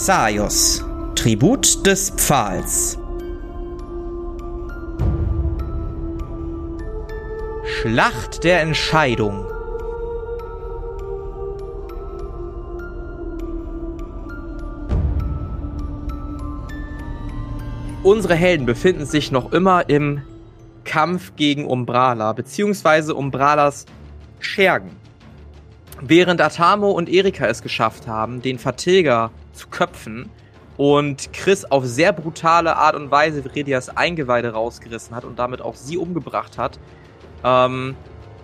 Azaios, Tribut des Pfahls. Schlacht der Entscheidung. Unsere Helden befinden sich noch immer im Kampf gegen Umbrala, beziehungsweise Umbralas Schergen. Während Atamo und Erika es geschafft haben, den Vertilger zu köpfen und Chris auf sehr brutale Art und Weise Viridias Eingeweide rausgerissen hat und damit auch sie umgebracht hat, ähm,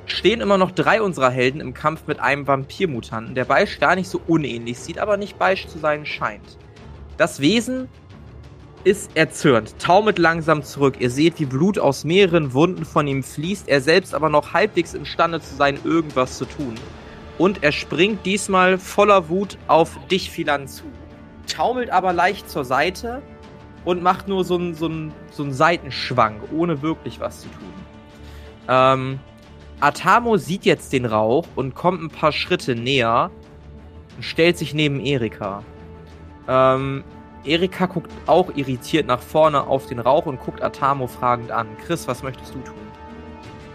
stehen immer noch drei unserer Helden im Kampf mit einem Vampirmutanten, der Beisch gar nicht so unähnlich sieht, aber nicht Beisch zu sein scheint. Das Wesen ist erzürnt, taumelt langsam zurück. Ihr seht, wie Blut aus mehreren Wunden von ihm fließt, er selbst aber noch halbwegs imstande zu sein, irgendwas zu tun. Und er springt diesmal voller Wut auf dich, Philan, zu. Taumelt aber leicht zur Seite und macht nur so einen so so einen Seitenschwank, ohne wirklich was zu tun. Ähm, Atamo sieht jetzt den Rauch und kommt ein paar Schritte näher und stellt sich neben Erika. Ähm, Erika guckt auch irritiert nach vorne auf den Rauch und guckt Atamo fragend an. Chris, was möchtest du tun?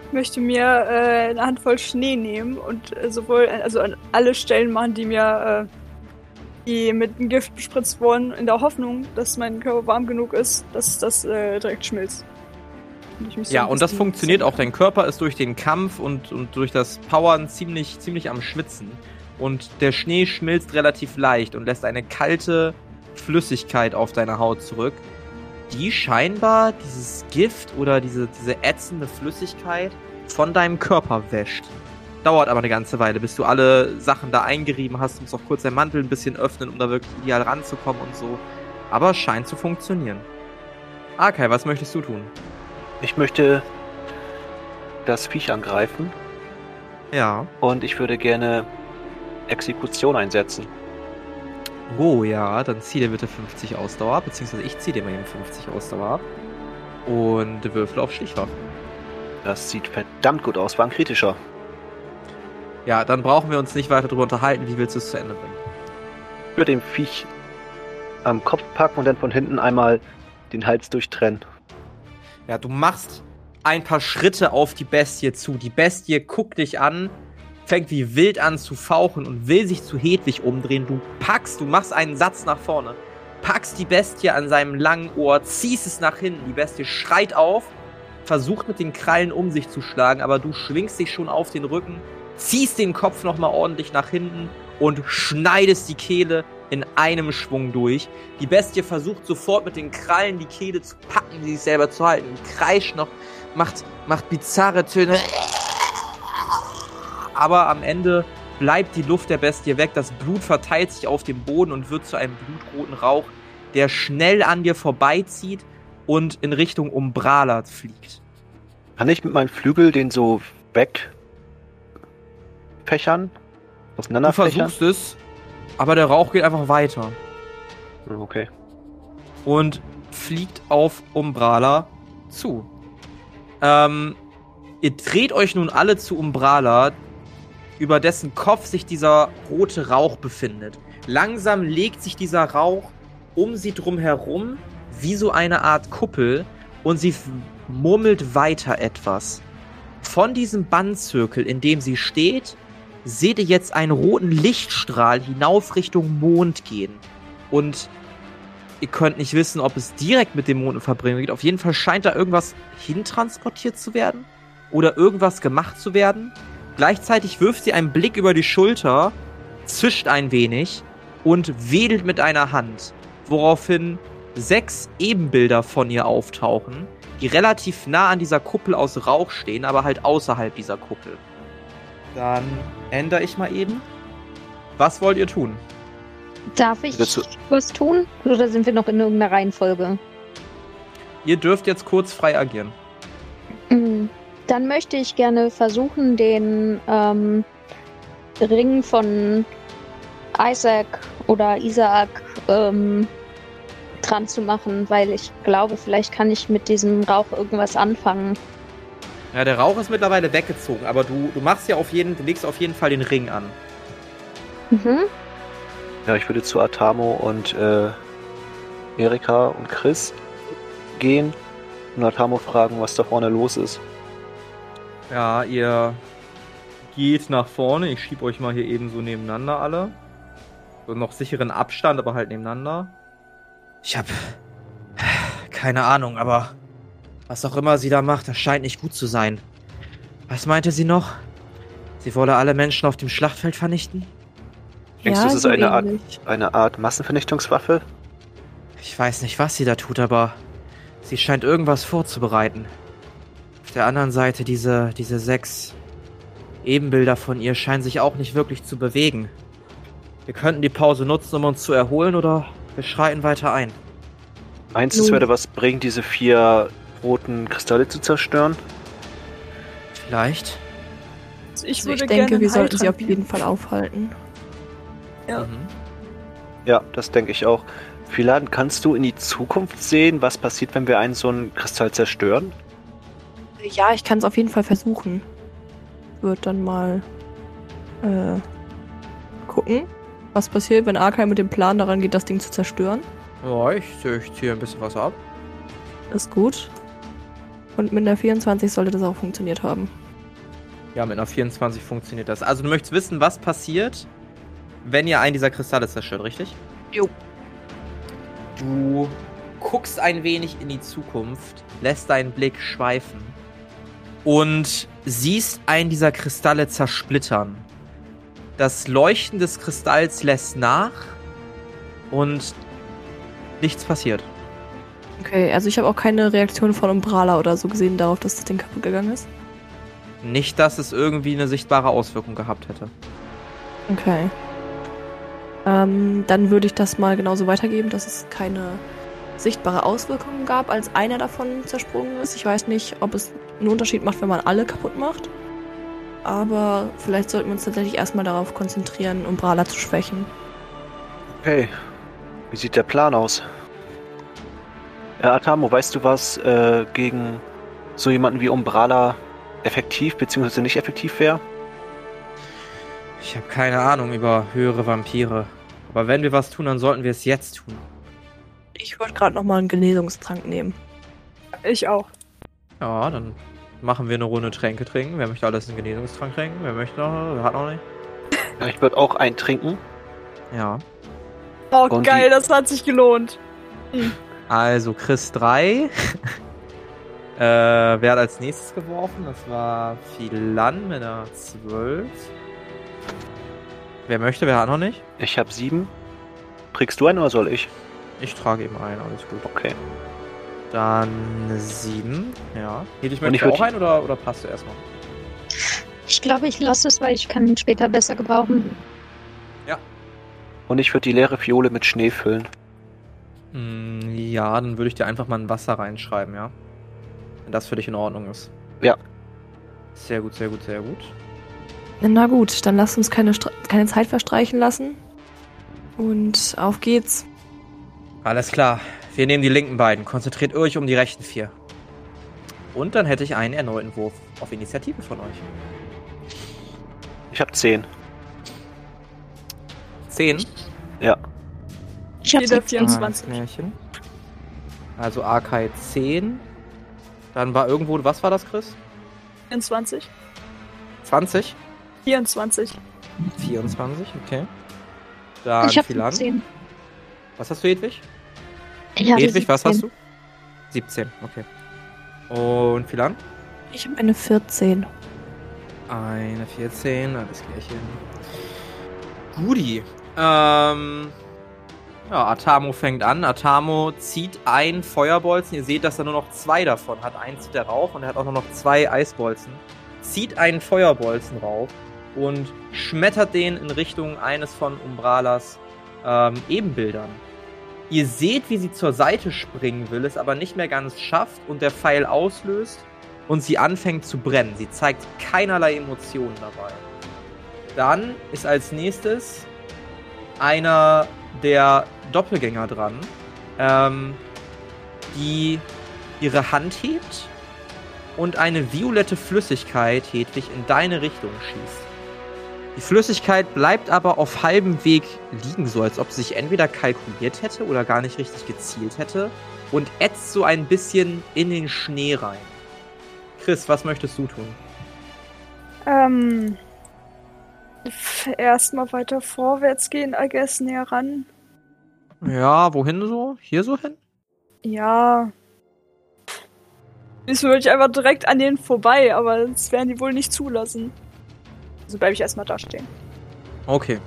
Ich möchte mir äh, eine Handvoll Schnee nehmen und äh, sowohl also an alle Stellen machen, die mir äh, die mit dem Gift bespritzt wurden, in der Hoffnung, dass mein Körper warm genug ist, dass das äh, direkt schmilzt. Und so ja, und das funktioniert auch. Dein Körper ist durch den Kampf und, und durch das Powern ziemlich, ziemlich am Schwitzen. Und der Schnee schmilzt relativ leicht und lässt eine kalte, Flüssigkeit auf deine Haut zurück, die scheinbar dieses Gift oder diese, diese ätzende Flüssigkeit von deinem Körper wäscht. Dauert aber eine ganze Weile, bis du alle Sachen da eingerieben hast. Du musst auch kurz deinen Mantel ein bisschen öffnen, um da wirklich ideal ranzukommen und so. Aber scheint zu funktionieren. Arkai, was möchtest du tun? Ich möchte das Viech angreifen. Ja. Und ich würde gerne Exekution einsetzen. Oh ja, dann zieh dir bitte 50 Ausdauer, beziehungsweise ich zieh dir mal eben 50 Ausdauer Und Würfel auf Stichwaffen. Das sieht verdammt gut aus, war ein kritischer. Ja, dann brauchen wir uns nicht weiter darüber unterhalten, wie willst du es zu Ende bringen? Würde dem Viech am Kopf packen und dann von hinten einmal den Hals durchtrennen. Ja, du machst ein paar Schritte auf die Bestie zu. Die Bestie guckt dich an, fängt wie wild an zu fauchen und will sich zu Hedwig umdrehen. Du packst, du machst einen Satz nach vorne, packst die Bestie an seinem langen Ohr, ziehst es nach hinten. Die Bestie schreit auf, versucht mit den Krallen um sich zu schlagen, aber du schwingst dich schon auf den Rücken, ziehst den Kopf nochmal ordentlich nach hinten und schneidest die Kehle in einem Schwung durch. Die Bestie versucht sofort mit den Krallen die Kehle zu packen, sich selber zu halten, kreischt noch, macht, macht bizarre Töne aber am Ende bleibt die Luft der Bestie weg, das Blut verteilt sich auf dem Boden und wird zu einem blutroten Rauch, der schnell an dir vorbeizieht und in Richtung Umbrala fliegt. Kann ich mit meinem Flügel den so wegfächern? Du versuchst es, aber der Rauch geht einfach weiter. Okay. Und fliegt auf Umbrala zu. Ähm, ihr dreht euch nun alle zu Umbrala, über dessen Kopf sich dieser rote Rauch befindet. Langsam legt sich dieser Rauch um sie drum herum wie so eine Art Kuppel und sie murmelt weiter etwas. Von diesem Bandzirkel, in dem sie steht, seht ihr jetzt einen roten Lichtstrahl hinauf Richtung Mond gehen. Und ihr könnt nicht wissen, ob es direkt mit dem Mond in Verbindung geht. Auf jeden Fall scheint da irgendwas hintransportiert zu werden oder irgendwas gemacht zu werden. Gleichzeitig wirft sie einen Blick über die Schulter, zischt ein wenig und wedelt mit einer Hand, woraufhin sechs Ebenbilder von ihr auftauchen, die relativ nah an dieser Kuppel aus Rauch stehen, aber halt außerhalb dieser Kuppel. Dann ändere ich mal eben. Was wollt ihr tun? Darf ich was tun? Oder sind wir noch in irgendeiner Reihenfolge? Ihr dürft jetzt kurz frei agieren. Mhm. Dann möchte ich gerne versuchen, den ähm, Ring von Isaac oder Isaac ähm, dran zu machen, weil ich glaube, vielleicht kann ich mit diesem Rauch irgendwas anfangen. Ja, der Rauch ist mittlerweile weggezogen, aber du, du machst ja auf jeden, du legst auf jeden Fall den Ring an. Mhm. Ja, ich würde zu Atamo und äh, Erika und Chris gehen und Atamo fragen, was da vorne los ist. Ja, ihr geht nach vorne. Ich schieb euch mal hier eben so nebeneinander alle. So noch sicheren Abstand, aber halt nebeneinander. Ich hab keine Ahnung, aber was auch immer sie da macht, das scheint nicht gut zu sein. Was meinte sie noch? Sie wolle alle Menschen auf dem Schlachtfeld vernichten? Denkst ja, du, es ist so eine Art, eine Art Massenvernichtungswaffe? Ich weiß nicht, was sie da tut, aber sie scheint irgendwas vorzubereiten. Auf der anderen Seite, diese, diese sechs Ebenbilder von ihr scheinen sich auch nicht wirklich zu bewegen. Wir könnten die Pause nutzen, um uns zu erholen, oder wir schreiten weiter ein. Meinst du, es würde was bringen, diese vier roten Kristalle zu zerstören? Vielleicht. Also ich Also würde ich denke, gerne wir sollten sie auf jeden Fall aufhalten. Ja. Mhm. Ja, das denke ich auch. Philan, kannst du in die Zukunft sehen, was passiert, wenn wir einen so einen Kristall zerstören? Ja, ich kann es auf jeden Fall versuchen. Wird dann mal äh, gucken, was passiert, wenn Arkai mit dem Plan daran geht, das Ding zu zerstören. Ja, ich, ich ziehe ein bisschen was ab. Ist gut. Und mit der 24 sollte das auch funktioniert haben. Ja, mit einer 24 funktioniert das. Also du möchtest wissen, was passiert, wenn ihr einen dieser Kristalle zerstört, richtig? Jo. Du guckst ein wenig in die Zukunft, lässt deinen Blick schweifen und siehst einen dieser Kristalle zersplittern. Das Leuchten des Kristalls lässt nach und nichts passiert. Okay, also ich habe auch keine Reaktion von Umbrala oder so gesehen darauf, dass das Ding kaputt gegangen ist. Nicht, dass es irgendwie eine sichtbare Auswirkung gehabt hätte. Okay. Ähm, dann würde ich das mal genauso weitergeben, dass es keine sichtbare Auswirkung gab, als einer davon zersprungen ist. Ich weiß nicht, ob es einen Unterschied macht, wenn man alle kaputt macht. Aber vielleicht sollten wir uns tatsächlich erstmal darauf konzentrieren, Umbrala zu schwächen. Okay. Wie sieht der Plan aus? Äh, Atamo, weißt du was äh, gegen so jemanden wie Umbrala effektiv bzw. nicht effektiv wäre? Ich habe keine Ahnung über höhere Vampire. Aber wenn wir was tun, dann sollten wir es jetzt tun. Ich würde gerade nochmal einen Genesungstrank nehmen. Ich auch. Ja, dann machen wir eine Runde Tränke trinken. Wer möchte alles einen Genesungstrank trinken? Wer möchte noch? Wer hat noch nicht? Ja, ich würde auch einen trinken. Ja. Oh, Und geil, die- das hat sich gelohnt. Also Chris 3. äh, wer hat als nächstes geworfen? Das war Philan mit einer 12. Wer möchte? Wer hat noch nicht? Ich habe sieben. Trägst du einen oder soll ich? Ich trage eben einen, alles gut. Okay. Dann 7. Ja. Und ich würd- auch einen oder, oder passt du erstmal? Ich glaube, ich lasse es, weil ich kann ihn später besser gebrauchen. Und ich würde die leere Fiole mit Schnee füllen. Hm, ja, dann würde ich dir einfach mal ein Wasser reinschreiben, ja? Wenn das für dich in Ordnung ist. Ja. Sehr gut, sehr gut, sehr gut. Na gut, dann lasst uns keine, keine Zeit verstreichen lassen. Und auf geht's. Alles klar. Wir nehmen die linken beiden. Konzentriert euch um die rechten vier. Und dann hätte ich einen erneuten Wurf auf Initiative von euch. Ich habe zehn. Zehn. Ja. Ich habe Jeder 17. 24. Ah, Märchen. Also Arkai 10. Dann war irgendwo, was war das, Chris? 24. 20? 24. 24, okay. Dann Ich habe Philan. 17. Was hast du, Hedwig? Ich Hedwig, was 17. hast du? 17, okay. Und Philan? Ich habe eine 14. Eine 14, alles klärchen. Guti. Ähm. Ja, Atamo fängt an. Atamo zieht ein Feuerbolzen. Ihr seht, dass er nur noch zwei davon hat. Eins zieht er rauf und er hat auch nur noch zwei Eisbolzen. Zieht einen Feuerbolzen rauf und schmettert den in Richtung eines von Umbralas ähm, Ebenbildern. Ihr seht, wie sie zur Seite springen will, es aber nicht mehr ganz schafft und der Pfeil auslöst und sie anfängt zu brennen. Sie zeigt keinerlei Emotionen dabei. Dann ist als nächstes einer der Doppelgänger dran, ähm, die ihre Hand hebt und eine violette Flüssigkeit, Hedwig, in deine Richtung schießt. Die Flüssigkeit bleibt aber auf halbem Weg liegen, so als ob sie sich entweder kalkuliert hätte oder gar nicht richtig gezielt hätte und ätzt so ein bisschen in den Schnee rein. Chris, was möchtest du tun? Ähm. Erstmal weiter vorwärts gehen, I guess, näher ran. Ja, wohin so? Hier so hin? Ja. Diesmal würde ich einfach direkt an denen vorbei, aber das werden die wohl nicht zulassen. Also bleibe ich erstmal da stehen. Okay.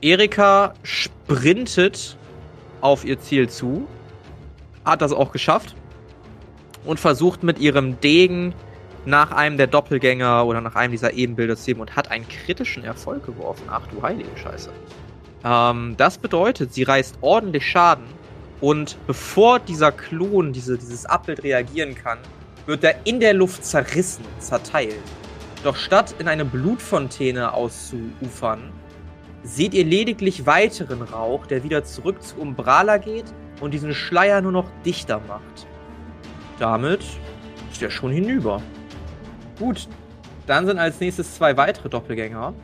Erika sprintet auf ihr Ziel zu, hat das auch geschafft und versucht mit ihrem Degen nach einem der Doppelgänger oder nach einem dieser Ebenbilder zu und hat einen kritischen Erfolg geworfen. Ach du heilige Scheiße. Ähm, das bedeutet, sie reißt ordentlich Schaden und bevor dieser Klon, diese, dieses Abbild reagieren kann, wird er in der Luft zerrissen, zerteilt. Doch statt in eine Blutfontäne auszuufern, seht ihr lediglich weiteren Rauch, der wieder zurück zu Umbrala geht und diesen Schleier nur noch dichter macht. Damit ist er schon hinüber. Gut, dann sind als nächstes zwei weitere Doppelgänger.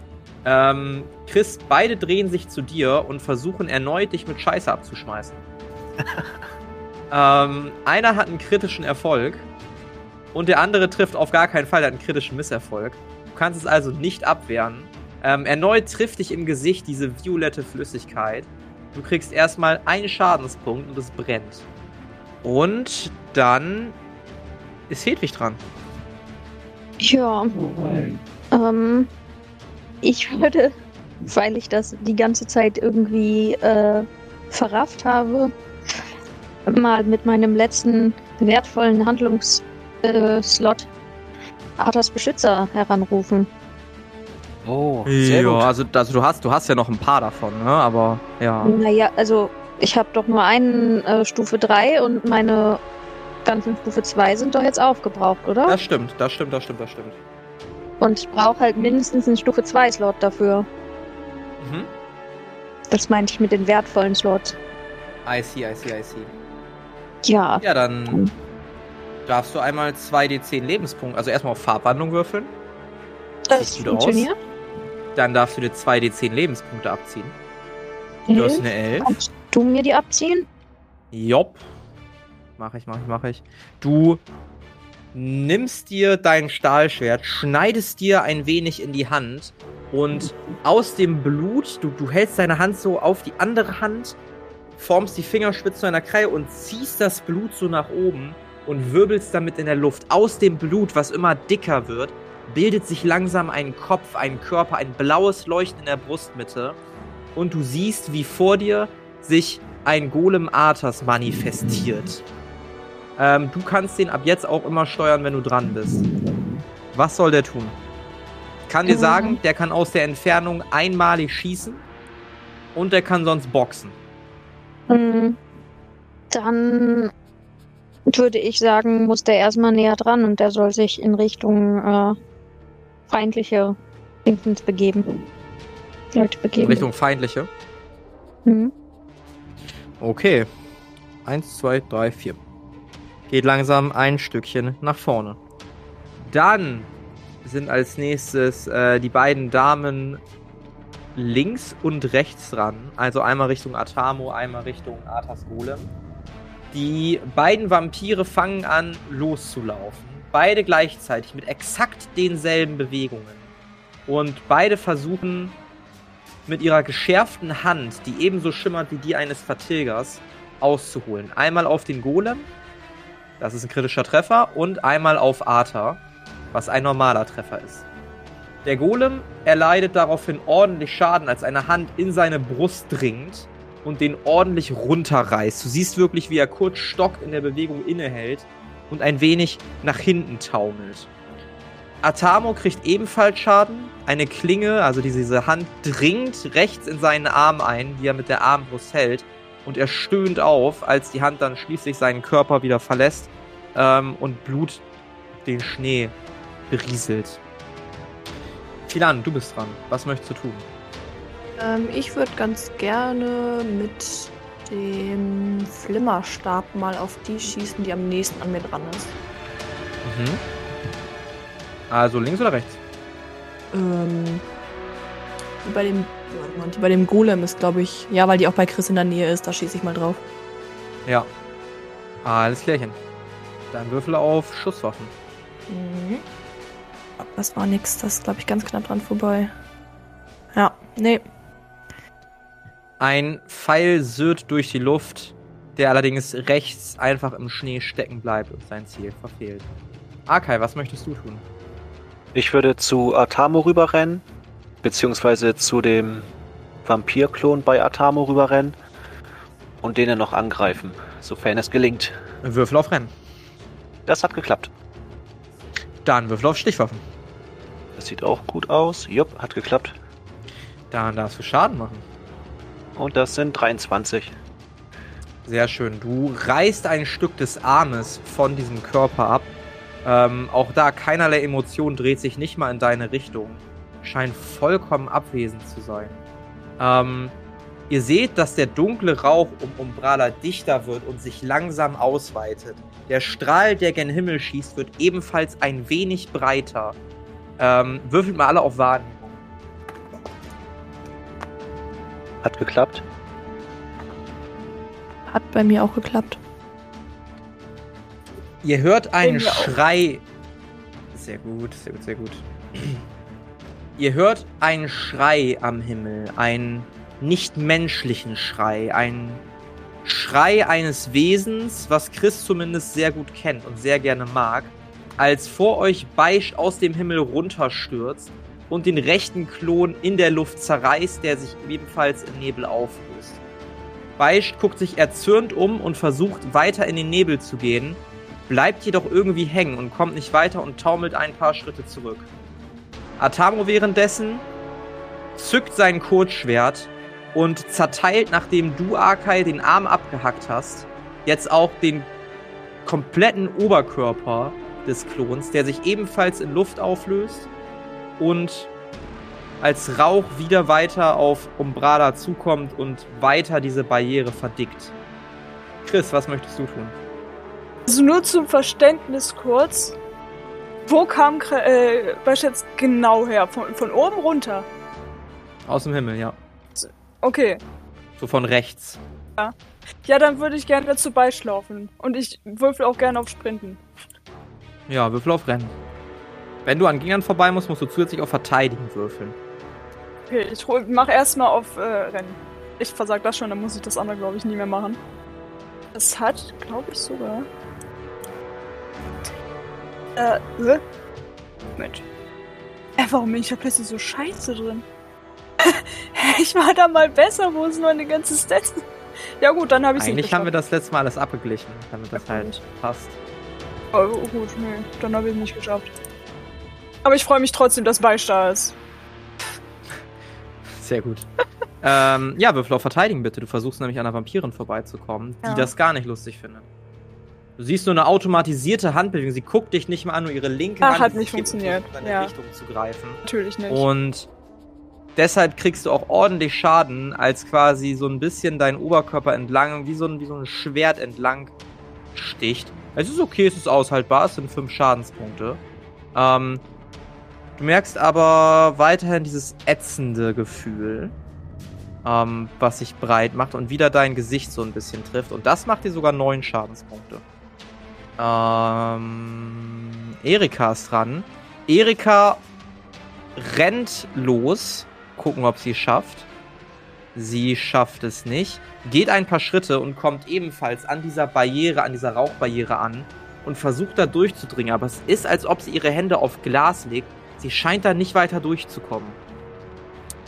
Ähm, Chris, beide drehen sich zu dir und versuchen erneut, dich mit Scheiße abzuschmeißen. ähm, einer hat einen kritischen Erfolg und der andere trifft auf gar keinen Fall, der hat einen kritischen Misserfolg. Du kannst es also nicht abwehren. Ähm, erneut trifft dich im Gesicht diese violette Flüssigkeit. Du kriegst erstmal einen Schadenspunkt und es brennt. Und dann ist Hedwig dran. Ja. Ähm, ich würde, weil ich das die ganze Zeit irgendwie äh, verrafft habe, mal mit meinem letzten wertvollen Handlungsslot äh, Arthas Beschützer heranrufen. Oh, sehr ja, gut. also, also du hast du hast ja noch ein paar davon, ne? Aber ja. Naja, also ich habe doch nur einen äh, Stufe 3 und meine ganzen Stufe 2 sind doch jetzt aufgebraucht, oder? Das stimmt, das stimmt, das stimmt, das stimmt. Und ich brauche halt mindestens einen Stufe 2 Slot dafür. Mhm. Das meinte ich mit den wertvollen Slots. I see, I see, I see. Ja. Ja, dann darfst du einmal 2d10 Lebenspunkte, also erstmal auf Farbwandlung würfeln. Das sieht gut aus. funktioniert. Dann darfst du dir 2d10 Lebenspunkte abziehen. Du hast eine 11. Kannst du mir die abziehen? Jopp. Mach ich, mach ich, mach ich. Du nimmst dir dein Stahlschwert, schneidest dir ein wenig in die Hand und aus dem Blut, du, du hältst deine Hand so auf die andere Hand, formst die Fingerspitze zu einer Kreie und ziehst das Blut so nach oben und wirbelst damit in der Luft. Aus dem Blut, was immer dicker wird, bildet sich langsam ein Kopf, ein Körper, ein blaues Leuchten in der Brustmitte. Und du siehst, wie vor dir sich ein Golem Arthas manifestiert. Ähm, du kannst den ab jetzt auch immer steuern, wenn du dran bist. Was soll der tun? Kann dir Ähm. sagen, der kann aus der Entfernung einmalig schießen und der kann sonst boxen. Hm, Dann würde ich sagen, muss der erstmal näher dran und der soll sich in Richtung äh, feindliche Dingsens begeben. Leute In begeben. Richtung feindliche. Hm. Okay. Eins, zwei, drei, vier. Geht langsam ein Stückchen nach vorne. Dann sind als nächstes äh, die beiden Damen links und rechts dran. Also einmal Richtung Atamo, einmal Richtung Arthas Golem. Die beiden Vampire fangen an loszulaufen. Beide gleichzeitig mit exakt denselben Bewegungen. Und beide versuchen mit ihrer geschärften Hand, die ebenso schimmert wie die eines Vertilgers, auszuholen. Einmal auf den Golem, das ist ein kritischer Treffer, und einmal auf Arthur, was ein normaler Treffer ist. Der Golem erleidet daraufhin ordentlich Schaden, als eine Hand in seine Brust dringt und den ordentlich runterreißt. Du siehst wirklich, wie er kurz Stock in der Bewegung innehält und ein wenig nach hinten taumelt. Atamo kriegt ebenfalls Schaden. Eine Klinge, also diese Hand, dringt rechts in seinen Arm ein, die er mit der Armbrust hält. Und er stöhnt auf, als die Hand dann schließlich seinen Körper wieder verlässt ähm, und Blut den Schnee berieselt. Filan, du bist dran. Was möchtest du tun? Ähm, ich würde ganz gerne mit dem Flimmerstab mal auf die schießen, die am nächsten an mir dran ist. Mhm. Also links oder rechts? Ähm, bei dem, die bei dem Golem ist, glaube ich. Ja, weil die auch bei Chris in der Nähe ist, da schieße ich mal drauf. Ja. Alles klärchen. Dann Würfel auf Schusswaffen. Mhm. Das war nix, das ist, glaube ich, ganz knapp dran vorbei. Ja, nee. Ein Pfeil sürt durch die Luft, der allerdings rechts einfach im Schnee stecken bleibt und sein Ziel verfehlt. Arkai, was möchtest du tun? Ich würde zu Atamo rüberrennen, beziehungsweise zu dem Vampirklon bei Atamo rüberrennen und denen noch angreifen, sofern es gelingt. Würfel auf Rennen. Das hat geklappt. Dann Würfel auf Stichwaffen. Das sieht auch gut aus. Jupp, hat geklappt. Dann darfst du Schaden machen. Und das sind 23. Sehr schön. Du reißt ein Stück des Armes von diesem Körper ab. Ähm, auch da keinerlei Emotion dreht sich nicht mal in deine Richtung. Scheint vollkommen abwesend zu sein. Ähm, ihr seht, dass der dunkle Rauch um Umbrala dichter wird und sich langsam ausweitet. Der Strahl, der gen Himmel schießt, wird ebenfalls ein wenig breiter. Ähm, würfelt mal alle auf Wahrnehmung. Hat geklappt. Hat bei mir auch geklappt. Ihr hört einen. Schrei. Sehr gut, sehr gut, sehr gut. Ihr hört einen Schrei am Himmel, einen nicht menschlichen Schrei, einen Schrei eines Wesens, was Chris zumindest sehr gut kennt und sehr gerne mag, als vor euch Beisch aus dem Himmel runterstürzt und den rechten Klon in der Luft zerreißt, der sich ebenfalls im Nebel auflöst. Beisch guckt sich erzürnt um und versucht weiter in den Nebel zu gehen, bleibt jedoch irgendwie hängen und kommt nicht weiter und taumelt ein paar Schritte zurück. Atamo währenddessen zückt sein Kurzschwert und zerteilt, nachdem du, Arkai, den Arm abgehackt hast, jetzt auch den kompletten Oberkörper des Klons, der sich ebenfalls in Luft auflöst und als Rauch wieder weiter auf Umbrada zukommt und weiter diese Barriere verdickt. Chris, was möchtest du tun? Also nur zum Verständnis kurz. Wo kam äh, Basch jetzt genau her? Von, von oben runter? Aus dem Himmel, ja. Okay. So von rechts. Ja, dann würde ich gerne zu Beisch laufen. Und ich würfel auch gerne auf Sprinten. Ja, Würfel auf Rennen. Wenn du an Gegnern vorbei musst, musst du zusätzlich auf Verteidigen würfeln. Okay, ich mach erstmal auf äh, Rennen. Ich versag das schon, dann muss ich das andere, glaube ich, nie mehr machen. Es hat, glaube ich, sogar. Äh, äh? Mensch. Äh, warum bin ich da plötzlich so scheiße drin? ich war da mal besser, wo ist meine ganze Stats? Ja gut, dann habe ich Eigentlich haben wir das letzte Mal alles abgeglichen, damit das Ja, halt gut. passt. Oh, gut, nee, dann habe ich nicht geschafft. Aber ich freue mich trotzdem, dass Beisch da ist. Sehr gut. ähm, ja, Würfel auf Verteidigen bitte. Du versuchst nämlich an einer Vampirin vorbeizukommen, die Ja. das gar nicht lustig findet. Du siehst nur eine automatisierte Handbewegung. Sie guckt dich nicht mal an, nur ihre linke Ah, Hand hat nicht funktioniert, in deine ja. Richtung zu greifen. Natürlich nicht. Und deshalb kriegst du auch ordentlich Schaden, als quasi so ein bisschen dein Oberkörper entlang, wie so ein, wie so ein Schwert entlang sticht. Es ist okay, es ist aushaltbar, es sind fünf Schadenspunkte. Ähm, du merkst aber weiterhin dieses ätzende Gefühl, ähm, was sich breit macht und wieder dein Gesicht so ein bisschen trifft. Und das macht dir sogar neun Schadenspunkte. Ähm, Erika ist dran. Erika rennt los. Gucken, ob sie es schafft. Sie schafft es nicht. Geht ein paar Schritte und kommt ebenfalls an dieser Barriere, an dieser Rauchbarriere an und versucht da durchzudringen. Aber es ist, als ob sie ihre Hände auf Glas legt. Sie scheint da nicht weiter durchzukommen.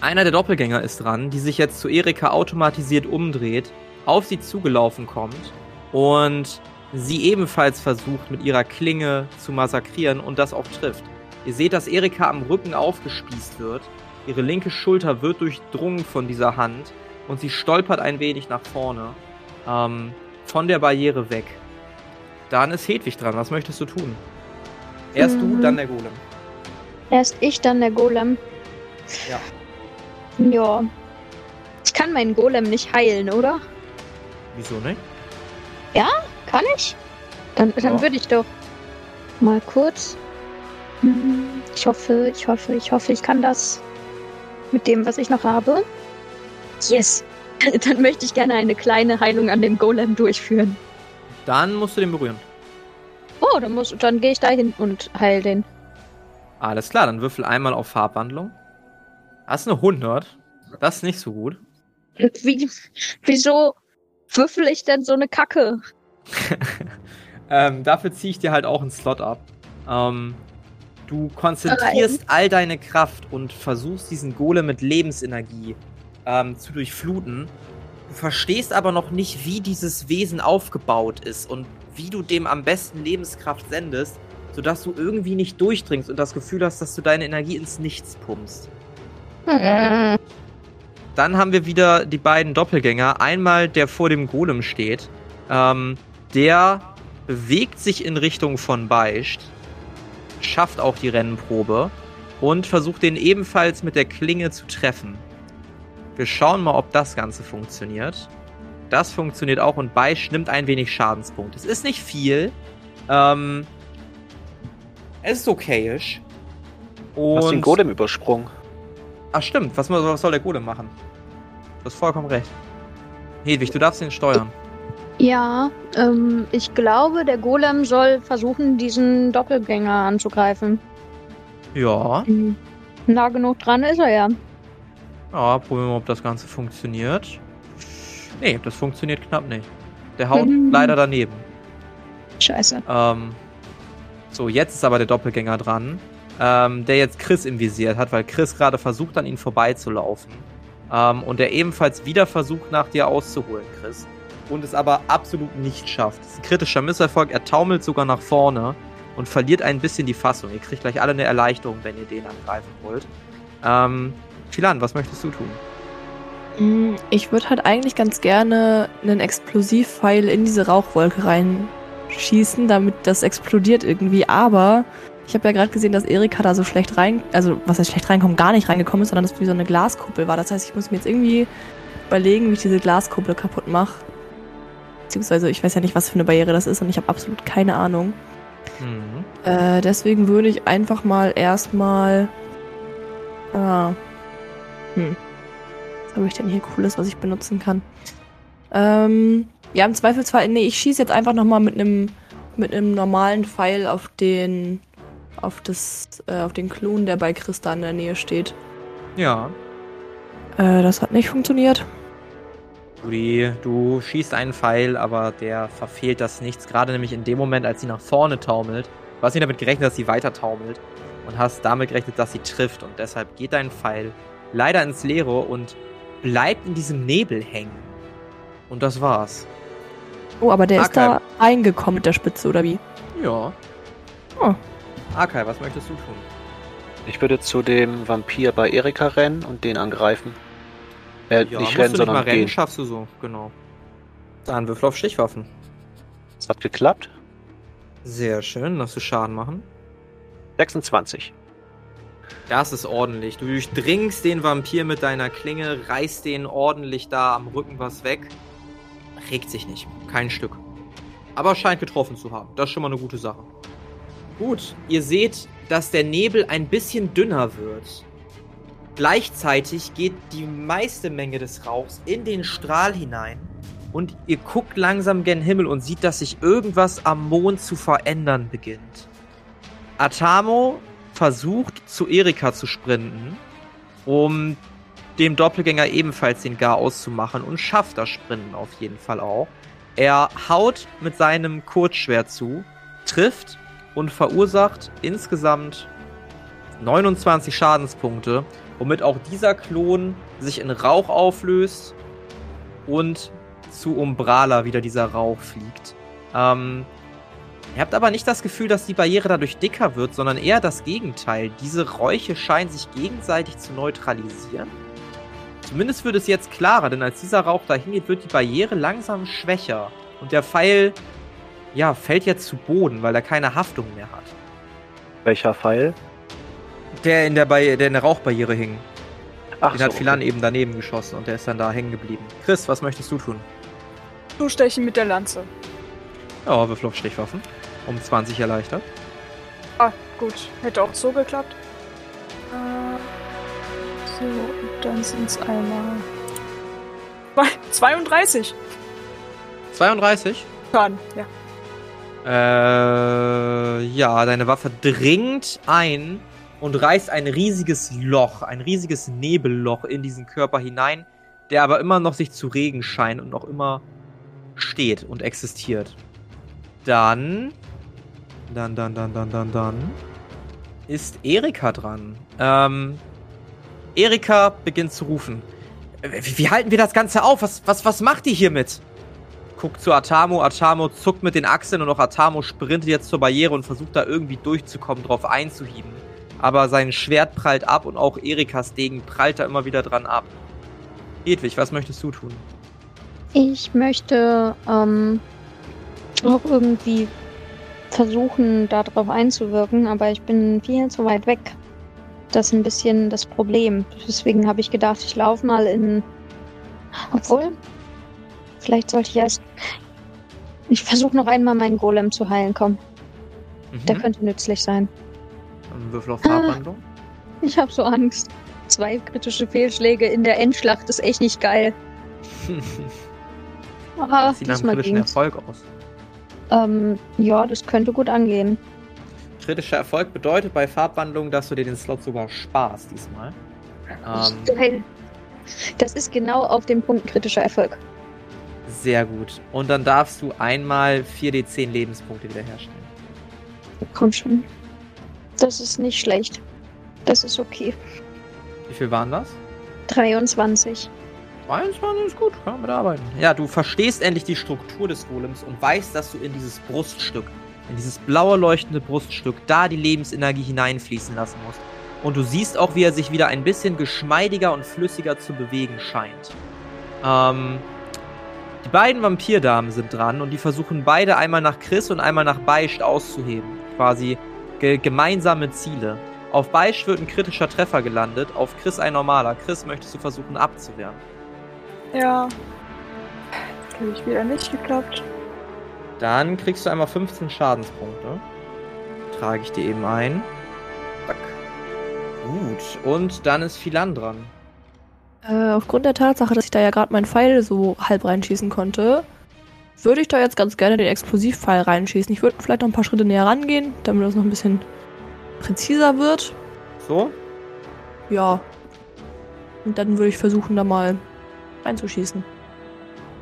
Einer der Doppelgänger ist dran, die sich jetzt zu Erika automatisiert umdreht, auf sie zugelaufen kommt und sie ebenfalls versucht, mit ihrer Klinge zu massakrieren und das auch trifft. Ihr seht, dass Erika am Rücken aufgespießt wird. Ihre linke Schulter wird durchdrungen von dieser Hand und sie stolpert ein wenig nach vorne. Ähm, von der Barriere weg. Dann ist Hedwig dran. Was möchtest du tun? Erst du, Mhm. dann der Golem. Erst ich, dann der Golem. Ja. Ja. Ich kann meinen Golem nicht heilen, oder? Wieso nicht? Kann ich? Dann, dann Ja. würde ich doch mal kurz. Ich hoffe, ich hoffe, ich hoffe, ich kann das mit dem, was ich noch habe. Yes. Dann möchte ich gerne eine kleine Heilung an dem Golem durchführen. Dann musst du den berühren. Oh, dann, muss, dann gehe ich da hin und heil den. Alles klar, dann würfel einmal auf Farbwandlung. Hast eine 100. Das ist nicht so gut. Wie, wieso würfel ich denn so eine Kacke? ähm, dafür ziehe ich dir halt auch einen Slot ab. Ähm, du konzentrierst all deine Kraft und versuchst diesen Golem mit Lebensenergie ähm, zu durchfluten. Du verstehst aber noch nicht, wie dieses Wesen aufgebaut ist und wie du dem am besten Lebenskraft sendest, sodass du irgendwie nicht durchdringst und das Gefühl hast, dass du deine Energie ins Nichts pumpst. Dann haben wir wieder die beiden Doppelgänger. Einmal der vor dem Golem steht. Ähm, der bewegt sich in Richtung von Beischt, schafft auch die Rennenprobe und versucht den ebenfalls mit der Klinge zu treffen. Wir schauen mal, ob das Ganze funktioniert. Das funktioniert auch und Beischt nimmt ein wenig Schadenspunkt. Es ist nicht viel. Ähm, es ist okayisch. Und Hast den Golem übersprungen. Ach stimmt, was, was soll der Golem machen? Du hast vollkommen recht. Hedwig, du darfst ihn steuern. Ja, ähm, ich glaube, der Golem soll versuchen, diesen Doppelgänger anzugreifen. Ja. Mhm. Nah genug dran ist er ja. Ja, probieren wir mal, ob das Ganze funktioniert. Nee, das funktioniert knapp nicht. Der haut mhm. leider daneben. Scheiße. Ähm, so, jetzt ist aber der Doppelgänger dran, ähm, der jetzt Chris im Visier hat, weil Chris gerade versucht, an ihn vorbeizulaufen. Ähm, und der ebenfalls wieder versucht, nach dir auszuholen, Chris und es aber absolut nicht schafft. Das ist ein kritischer Misserfolg. Er taumelt sogar nach vorne und verliert ein bisschen die Fassung. Ihr kriegt gleich alle eine Erleichterung, wenn ihr den angreifen wollt. Ähm, Philan, was möchtest du tun? Mm, ich würde halt eigentlich ganz gerne einen Explosivpfeil in diese Rauchwolke reinschießen, damit das explodiert irgendwie. Aber ich habe ja gerade gesehen, dass Erika da so schlecht rein, also was heißt schlecht reinkommen, gar nicht reingekommen ist, sondern dass es wie so eine Glaskuppel war. Das heißt, ich muss mir jetzt irgendwie überlegen, wie ich diese Glaskuppel kaputt mache. Beziehungsweise ich weiß ja nicht, was für eine Barriere das ist und ich habe absolut keine Ahnung. Mhm. Äh, deswegen würde ich einfach mal erstmal. Ah. Hm. Was habe ich denn hier Cooles, was ich benutzen kann? Ähm, ja, im Zweifelsfall, nee, ich schieße jetzt einfach nochmal mit einem mit einem normalen Pfeil auf den auf das äh, auf den Klon, der bei Christa in der Nähe steht. Ja. Äh, das hat nicht funktioniert. Juri, du schießt einen Pfeil, aber der verfehlt das nichts. Gerade nämlich in dem Moment, als sie nach vorne taumelt. Du hast nicht damit gerechnet, dass sie weiter taumelt. Und hast damit gerechnet, dass sie trifft. Und deshalb geht dein Pfeil leider ins Leere und bleibt in diesem Nebel hängen. Und das war's. Oh, aber der Arkai. ist da eingekommen mit der Spitze, oder wie? Ja. Oh. Arkai, was möchtest du tun? Ich würde zu dem Vampir bei Erika rennen und den angreifen. Äh, ja, nicht rennen, sondern nicht mal rennen, gehen. schaffst du so, genau. Dann Würfel auf Stichwaffen. Es hat geklappt. Sehr schön, darfst du Schaden machen. 26. Das ist ordentlich. Du durchdringst den Vampir mit deiner Klinge, reißt den ordentlich da am Rücken was weg. Regt sich nicht. Kein Stück. Aber scheint getroffen zu haben. Das ist schon mal eine gute Sache. Gut, ihr seht, dass der Nebel ein bisschen dünner wird. Gleichzeitig geht die meiste Menge des Rauchs in den Strahl hinein und ihr guckt langsam gen Himmel und sieht, dass sich irgendwas am Mond zu verändern beginnt. Atamo versucht zu Erika zu sprinten, um dem Doppelgänger ebenfalls den Gar auszumachen und schafft das Sprinten auf jeden Fall auch. Er haut mit seinem Kurzschwert zu, trifft und verursacht insgesamt 29 Schadenspunkte womit auch dieser Klon sich in Rauch auflöst und zu Umbrala wieder dieser Rauch fliegt. Ähm, ihr habt aber nicht das Gefühl, dass die Barriere dadurch dicker wird, sondern eher das Gegenteil. Diese Räuche scheinen sich gegenseitig zu neutralisieren. Zumindest wird es jetzt klarer, denn als dieser Rauch dahin geht, wird die Barriere langsam schwächer. Und der Pfeil, ja, fällt jetzt zu Boden, weil er keine Haftung mehr hat. Welcher Pfeil? Der in der, ba der, in der Rauchbarriere hing. Ach Den so, hat Philan okay. eben daneben geschossen und der ist dann da hängen geblieben. Chris, was möchtest du tun? Zustechen mit der Lanze. Ja, wir auf Stichwaffen. Um 20 erleichtert. Ah, gut. Hätte auch so geklappt. Äh, so, dann sind es einmal. 32. 32? Schaden, ja. Äh, ja, deine Waffe dringt ein und reißt ein riesiges Loch, ein riesiges Nebelloch in diesen Körper hinein, der aber immer noch sich zu regen scheint und noch immer steht und existiert. Dann, dann, dann, dann, dann, dann, dann ist Erika dran. Ähm, Erika beginnt zu rufen. Wie, wie halten wir das Ganze auf? Was, was, was macht ihr hiermit? guckt zu Atamo. Atamo zuckt mit den Achseln und auch Atamo sprintet jetzt zur Barriere und versucht da irgendwie durchzukommen, drauf einzuhieben. Aber sein Schwert prallt ab und auch Erikas Degen prallt da immer wieder dran ab. Hedwig, was möchtest du tun? Ich möchte ähm, auch irgendwie versuchen, darauf einzuwirken, aber ich bin viel zu weit weg. Das ist ein bisschen das Problem. Deswegen habe ich gedacht, ich laufe mal in. Obwohl, vielleicht sollte ich erst. Ich versuche noch einmal meinen Golem zu heilen. Komm, der Mhm. könnte nützlich sein. Würfel auf Farbwandlung. Ich habe so Angst. Zwei kritische Fehlschläge in der Endschlacht ist echt nicht geil. Das sieht nach einem kritischen ging's. Erfolg aus. Ähm, ja, das könnte gut angehen. Kritischer Erfolg bedeutet bei Farbwandlung, dass du dir den Slot sogar sparst diesmal. Ähm, Geil. Das ist genau auf dem Punkt kritischer Erfolg. sehr gut. Und dann darfst du einmal 4d10 Lebenspunkte wiederherstellen. Komm schon. Das ist nicht schlecht. Das ist okay. Wie viel waren das? 23. 22 ist gut, kann man mitarbeiten. Ja, du verstehst endlich die Struktur des Golems und weißt, dass du in dieses Bruststück, in dieses blaue leuchtende Bruststück, da die Lebensenergie hineinfließen lassen musst. Und du siehst auch, wie er sich wieder ein bisschen geschmeidiger und flüssiger zu bewegen scheint. Ähm, die beiden Vampirdamen sind dran und die versuchen beide einmal nach Chris und einmal nach Beischt auszuheben. Quasi ge gemeinsame Ziele. Auf Beischt wird ein kritischer Treffer gelandet, auf Chris ein normaler. Chris möchtest du versuchen abzuwehren. Ja. Natürlich wieder nicht geklappt. Dann kriegst du einmal 15 Schadenspunkte. Trage ich dir eben ein. Zack. Gut. Und dann ist Philan dran. Äh, aufgrund der Tatsache, dass ich da ja gerade meinen Pfeil so halb reinschießen konnte, würde ich da jetzt ganz gerne den Explosivpfeil reinschießen. Ich würde vielleicht noch ein paar Schritte näher rangehen, damit das noch ein bisschen präziser wird. So. Ja. Und dann würde ich versuchen, da mal reinzuschießen.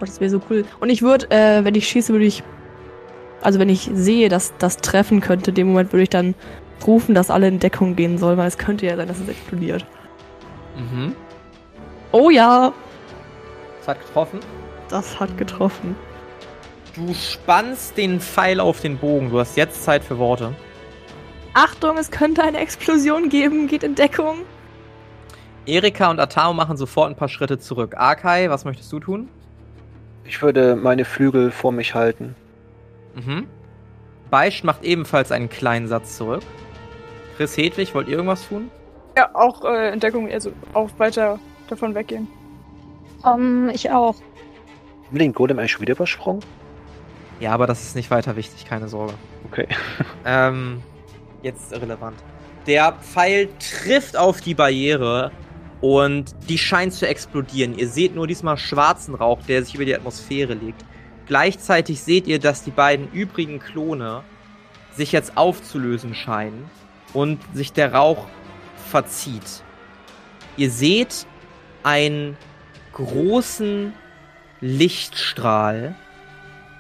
Oh, das wäre so cool. Und ich würde, äh, wenn ich schieße, würde ich. Also wenn ich sehe, dass das treffen könnte, in dem Moment würde ich dann rufen, dass alle in Deckung gehen sollen, weil es könnte ja sein, dass es explodiert. Mhm. Oh ja! Das hat getroffen. Das hat getroffen. Du spannst den Pfeil auf den Bogen. Du hast jetzt Zeit für Worte. Achtung, es könnte eine Explosion geben, geht in Deckung. Erika und Atao machen sofort ein paar Schritte zurück. Akai, was möchtest du tun? Ich würde meine Flügel vor mich halten. Mhm. Beisch macht ebenfalls einen kleinen Satz zurück. Chris Hedwig, wollt ihr irgendwas tun? Ja, auch äh, Entdeckung, also auch weiter davon weggehen. Ähm, ich auch. Haben wir den Golem eigentlich schon wieder übersprungen? Ja, aber das ist nicht weiter wichtig, keine Sorge. Okay. Ähm, jetzt irrelevant. Der Pfeil trifft auf die Barriere und die scheint zu explodieren. Ihr seht nur diesmal schwarzen Rauch, der sich über die Atmosphäre legt. Gleichzeitig seht ihr, dass die beiden übrigen Klone sich jetzt aufzulösen scheinen und sich der Rauch verzieht. Ihr seht einen großen Lichtstrahl,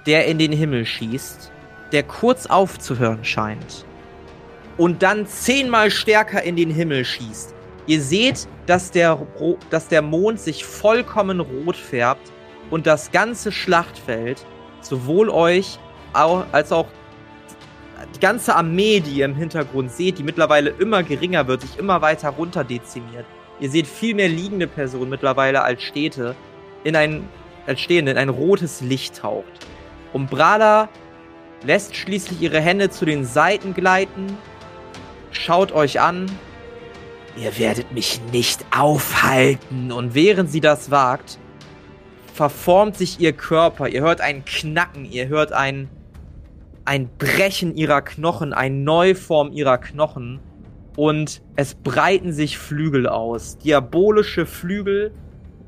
der in den Himmel schießt, der kurz aufzuhören scheint und dann zehnmal stärker in den Himmel schießt. Ihr seht, dass der, dass der Mond sich vollkommen rot färbt und das ganze Schlachtfeld, sowohl euch als auch die ganze Armee, die ihr im Hintergrund seht, die mittlerweile immer geringer wird, sich immer weiter runter dezimiert. Ihr seht viel mehr liegende Personen mittlerweile als Städte, in ein, als Stehende in ein rotes Licht taucht. Umbrala lässt schließlich ihre Hände zu den Seiten gleiten, schaut euch an. Ihr werdet mich nicht aufhalten. Und während sie das wagt, verformt sich ihr Körper. Ihr hört ein Knacken, ihr hört ein, ein Brechen ihrer Knochen, ein Neuform ihrer Knochen. und es breiten sich Flügel aus. Diabolische Flügel.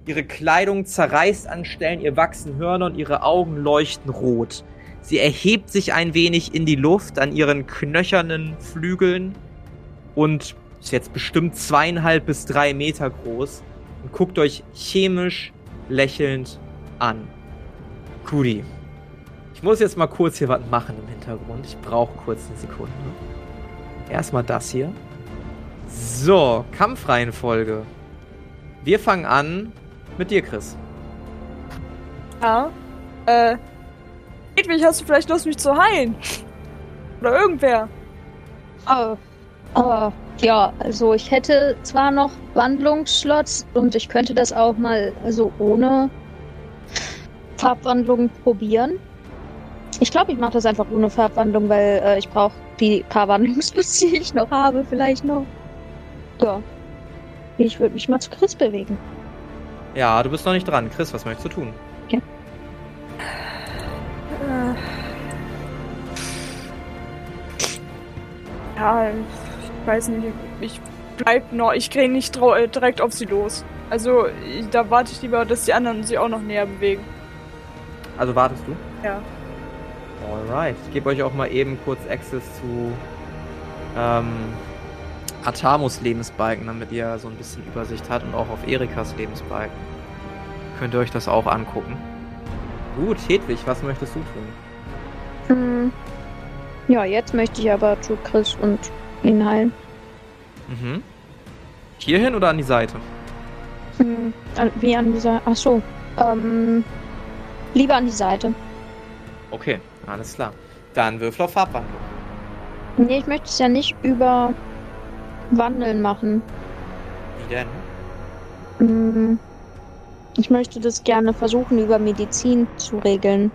Ihre Kleidung zerreißt an Stellen, ihr wachsen Hörner und ihre Augen leuchten rot. Sie erhebt sich ein wenig in die Luft an ihren knöchernen Flügeln und ist jetzt bestimmt zweieinhalb bis drei Meter groß und guckt euch chemisch lächelnd an. Kudi, ich muss jetzt mal kurz hier was machen im Hintergrund. Ich brauche kurz eine Sekunde. Erstmal das hier. So, Kampfreihenfolge. Wir fangen an mit dir, Chris. Ja. Äh. Hedwig, hast du vielleicht Lust, mich zu heilen? Oder irgendwer? Oh, oh, ja, also ich hätte zwar noch Wandlungsslots und ich könnte das auch mal also ohne Farbwandlung probieren. Ich glaube, ich mache das einfach ohne Farbwandlung, weil äh, ich brauche die paar Wandlungsslots, die ich noch habe, vielleicht noch. Ja. Ich würde mich mal zu Chris bewegen. Ja, du bist noch nicht dran. Chris, was möchtest du tun? Äh. Ja, ich weiß nicht. Ich bleib noch. Ich gehe nicht äh, direkt auf sie los. Also, da warte ich lieber, dass die anderen sich auch noch näher bewegen. Also wartest du? Ja. Alright. Ich gebe euch auch mal eben kurz Access zu ähm, Atamos Lebensbalken, damit ihr so ein bisschen Übersicht habt und auch auf Erikas Lebensbalken. Könnt ihr euch das auch angucken. Gut, Hedwig, was möchtest du tun? Hm. Ja, jetzt möchte ich aber zu Chris und ihn heilen. Mhm. Hierhin oder an die Seite? Hm. Wie an dieser. Ach so. Ähm. Lieber an die Seite. Okay, alles klar. Dann Würfel auf Farbwandlung. Nee, ich möchte es ja nicht über Wandeln machen. Wie denn? Hm. Ich möchte das gerne versuchen, über Medizin zu regeln.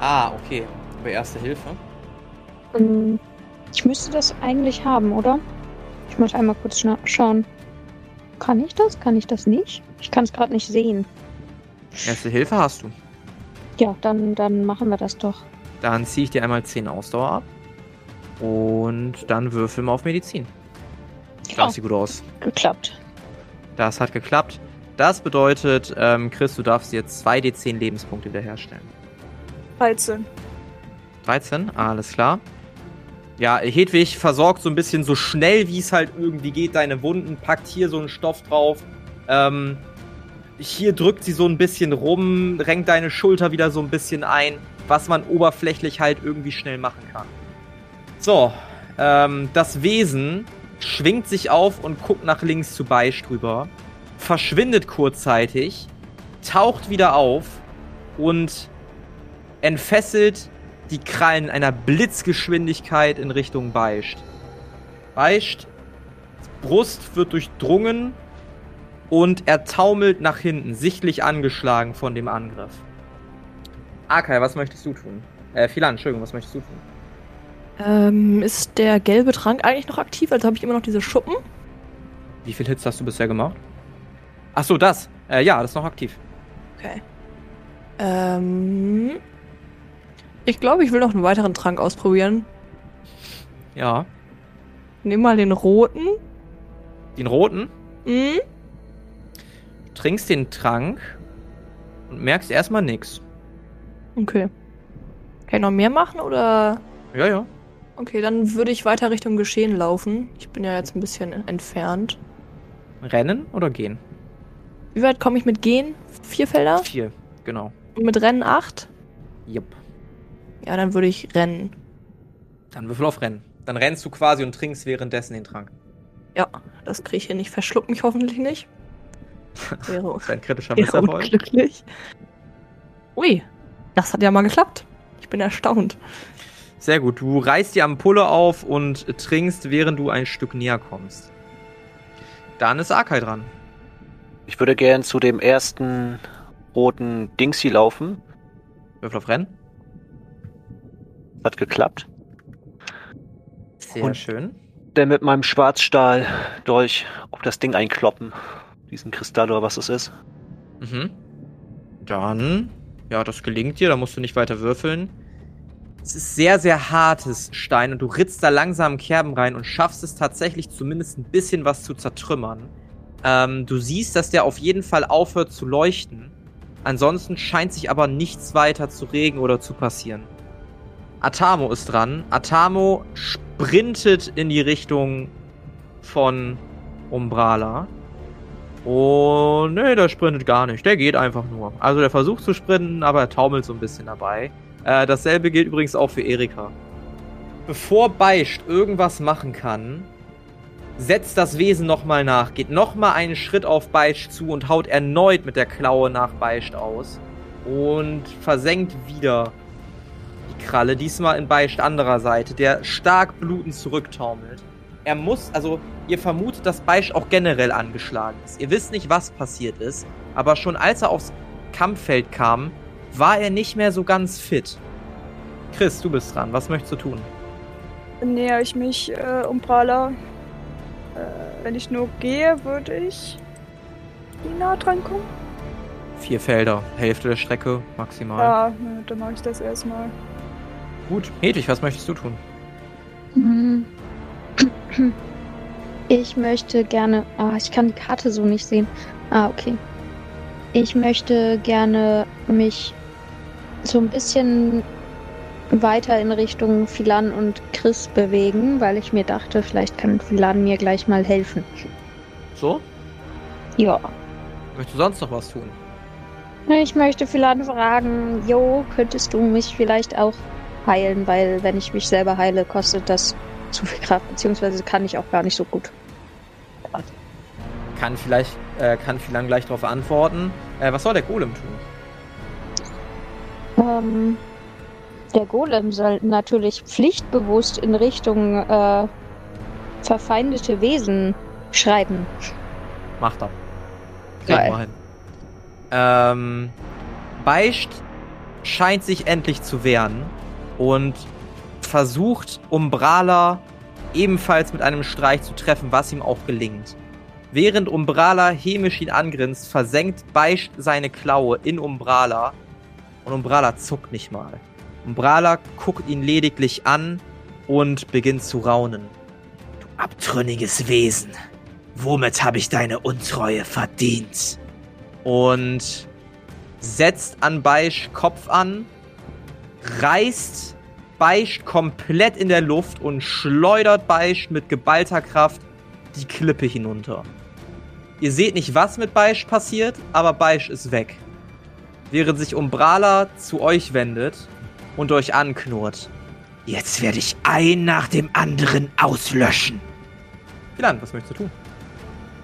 Ah, okay. Über Erste Hilfe. Hm. Ich müsste das eigentlich haben, oder? Ich muss einmal kurz schauen. Kann ich das? Kann ich das nicht? Ich kann es gerade nicht sehen. Erste Hilfe hast du. Ja, dann, dann machen wir das doch. Dann ziehe ich dir einmal 10 Ausdauer ab. Und dann würfel mal auf Medizin. Das sieht gut aus. geklappt. Das hat geklappt. Das bedeutet, ähm, Chris, du darfst jetzt 2d10 Lebenspunkte wiederherstellen. 13. 13, alles klar. Ja, Hedwig versorgt so ein bisschen so schnell, wie es halt irgendwie geht, deine Wunden, packt hier so einen Stoff drauf. Ähm, hier drückt sie so ein bisschen rum, renkt deine Schulter wieder so ein bisschen ein, was man oberflächlich halt irgendwie schnell machen kann. So, ähm, das Wesen schwingt sich auf und guckt nach links zu Beisch drüber, verschwindet kurzzeitig, taucht wieder auf und entfesselt die Krallen in einer Blitzgeschwindigkeit in Richtung Beischt. Beischt, Brust wird durchdrungen und er taumelt nach hinten, sichtlich angeschlagen von dem Angriff. Akai, was möchtest du tun? Äh, Philan, Entschuldigung, was möchtest du tun? Ähm, ist der gelbe Trank eigentlich noch aktiv? Also habe ich immer noch diese Schuppen? Wie viel Hits hast du bisher gemacht? Ach so, das. Äh, ja, das ist noch aktiv. Okay. Ähm. Ich glaube, ich will noch einen weiteren Trank ausprobieren. Ja. Nimm mal den roten. Den roten. Hm? Trinkst den Trank und merkst erstmal nix. Okay. Kann ich noch mehr machen oder? Ja, ja. Okay, dann würde ich weiter Richtung Geschehen laufen. Ich bin ja jetzt ein bisschen entfernt. Rennen oder gehen? Wie weit komme ich mit Gehen? Vier Felder? Vier, genau. Und mit Rennen acht? Jupp. Ja, dann würde ich rennen. Dann würfel auf Rennen. Dann rennst du quasi und trinkst währenddessen den Trank. Ja, das kriege ich hin. Ich verschluck mich hoffentlich nicht. Wäre, ein kritischer wäre Misserfolg. unglücklich. Ui, das hat ja mal geklappt. Ich bin erstaunt. Sehr gut. Du reißt die Ampulle auf und trinkst, während du ein Stück näher kommst. Dann ist Akai dran. Ich würde gern zu dem ersten roten Dingsy laufen. Würfel auf Rennen. Hat geklappt. Sehr Und- schön. Dann mit meinem Schwarzstahl durch auf das Ding einkloppen. Diesen Kristall oder was es ist. Mhm. Dann, ja, das gelingt dir, da musst du nicht weiter würfeln. Es ist sehr, sehr hartes Stein und du ritzt da langsam Kerben rein und schaffst es tatsächlich zumindest ein bisschen was zu zertrümmern. Ähm, du siehst, dass der auf jeden Fall aufhört zu leuchten. Ansonsten scheint sich aber nichts weiter zu regen oder zu passieren. Atamo ist dran. Atamo sprintet in die Richtung von Umbrala. Und nee, der sprintet gar nicht. Der geht einfach nur. Also der versucht zu sprinten, aber er taumelt so ein bisschen dabei. Äh, dasselbe gilt übrigens auch für Erika. Bevor Beicht irgendwas machen kann, setzt das Wesen nochmal nach, geht nochmal einen Schritt auf Beicht zu und haut erneut mit der Klaue nach Beicht aus. Und versenkt wieder die Kralle, diesmal in Beicht anderer Seite, der stark blutend zurücktaumelt. Er muss, also ihr vermutet, dass Beicht auch generell angeschlagen ist. Ihr wisst nicht, was passiert ist, aber schon als er aufs Kampffeld kam, war er nicht mehr so ganz fit. Chris, du bist dran. Was möchtest du tun? Näher ich mich äh, um Prala. Äh, wenn ich nur gehe, würde ich wie nah dran kommen? Vier Felder, Hälfte der Strecke maximal. Ja, dann mache ich das erstmal. Gut, Hedwig, was möchtest du tun? Mhm. Ich möchte gerne. Ah, ich kann die Karte so nicht sehen. Ah, okay. Ich möchte gerne mich so ein bisschen weiter in Richtung Philan und Chris bewegen, weil ich mir dachte, vielleicht kann Philan mir gleich mal helfen. So? Ja. Möchtest du sonst noch was tun? Ich möchte Philan fragen, Jo, könntest du mich vielleicht auch heilen, weil wenn ich mich selber heile, kostet das zu viel Kraft, beziehungsweise kann ich auch gar nicht so gut. Kann vielleicht, äh, kann Philan gleich darauf antworten. Äh, was soll der Golem tun? Ähm, der Golem soll natürlich pflichtbewusst in Richtung äh, verfeindete Wesen schreiben. Macht er. Geil. Wir hin. Ähm, Beicht scheint sich endlich zu wehren und versucht Umbrala ebenfalls mit einem Streich zu treffen, was ihm auch gelingt. Während Umbrala hämisch ihn angrinst, versenkt Beicht seine Klaue in Umbrala und Umbrala zuckt nicht mal. Umbrala guckt ihn lediglich an und beginnt zu raunen. Du abtrünniges Wesen, womit habe ich deine Untreue verdient? Und setzt an Beisch Kopf an, reißt Beisch komplett in der Luft und schleudert Beisch mit geballter Kraft die Klippe hinunter. Ihr seht nicht, was mit Beisch passiert, aber Beisch ist weg. Während sich Umbrala zu euch wendet und euch anknurrt. Jetzt werde ich ein nach dem anderen auslöschen. Milan, was möchtest du tun?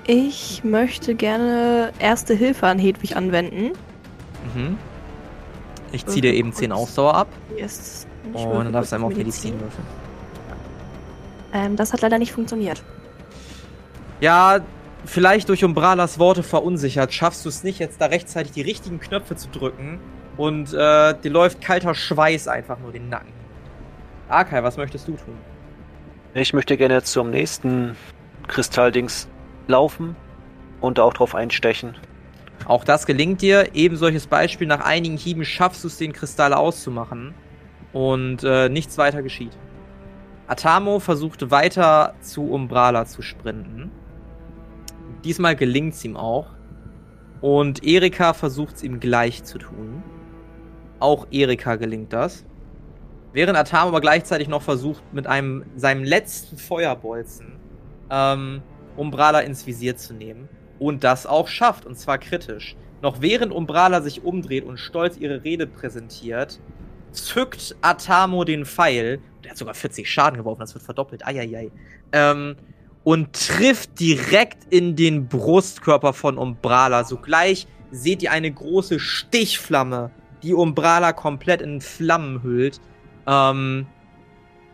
Ich möchte gerne Erste Hilfe an Hedwig anwenden. Mhm. Ich ziehe dir eben 10 Ausdauer ab Yes. Und dann darfst du einmal auf Medizin würfeln. Ähm, das hat leider nicht funktioniert. Ja, vielleicht durch Umbralas Worte verunsichert, schaffst du es nicht, jetzt da rechtzeitig die richtigen Knöpfe zu drücken und äh, dir läuft kalter Schweiß einfach nur den Nacken. Arkai, was möchtest du tun? Ich möchte gerne zum nächsten Kristalldings laufen und auch drauf einstechen. Auch das gelingt dir. Eben solches Beispiel, nach einigen Hieben schaffst du es, den Kristall auszumachen. Und äh, nichts weiter geschieht. Atamo versucht weiter zu Umbrala zu sprinten. Diesmal gelingt es ihm auch. Und Erika versucht es ihm gleich zu tun. Auch Erika gelingt das. Während Atamo aber gleichzeitig noch versucht, mit einem seinem letzten Feuerbolzen ähm, Umbrala ins Visier zu nehmen. Und das auch schafft, und zwar kritisch. Noch während Umbrala sich umdreht und stolz ihre Rede präsentiert, zückt Atamo den Pfeil. Der hat sogar 40 Schaden geworfen, das wird verdoppelt. Eieiei. Ähm, und trifft direkt in den Brustkörper von Umbrala. Sogleich seht ihr eine große Stichflamme, die Umbrala komplett in Flammen hüllt. Ähm,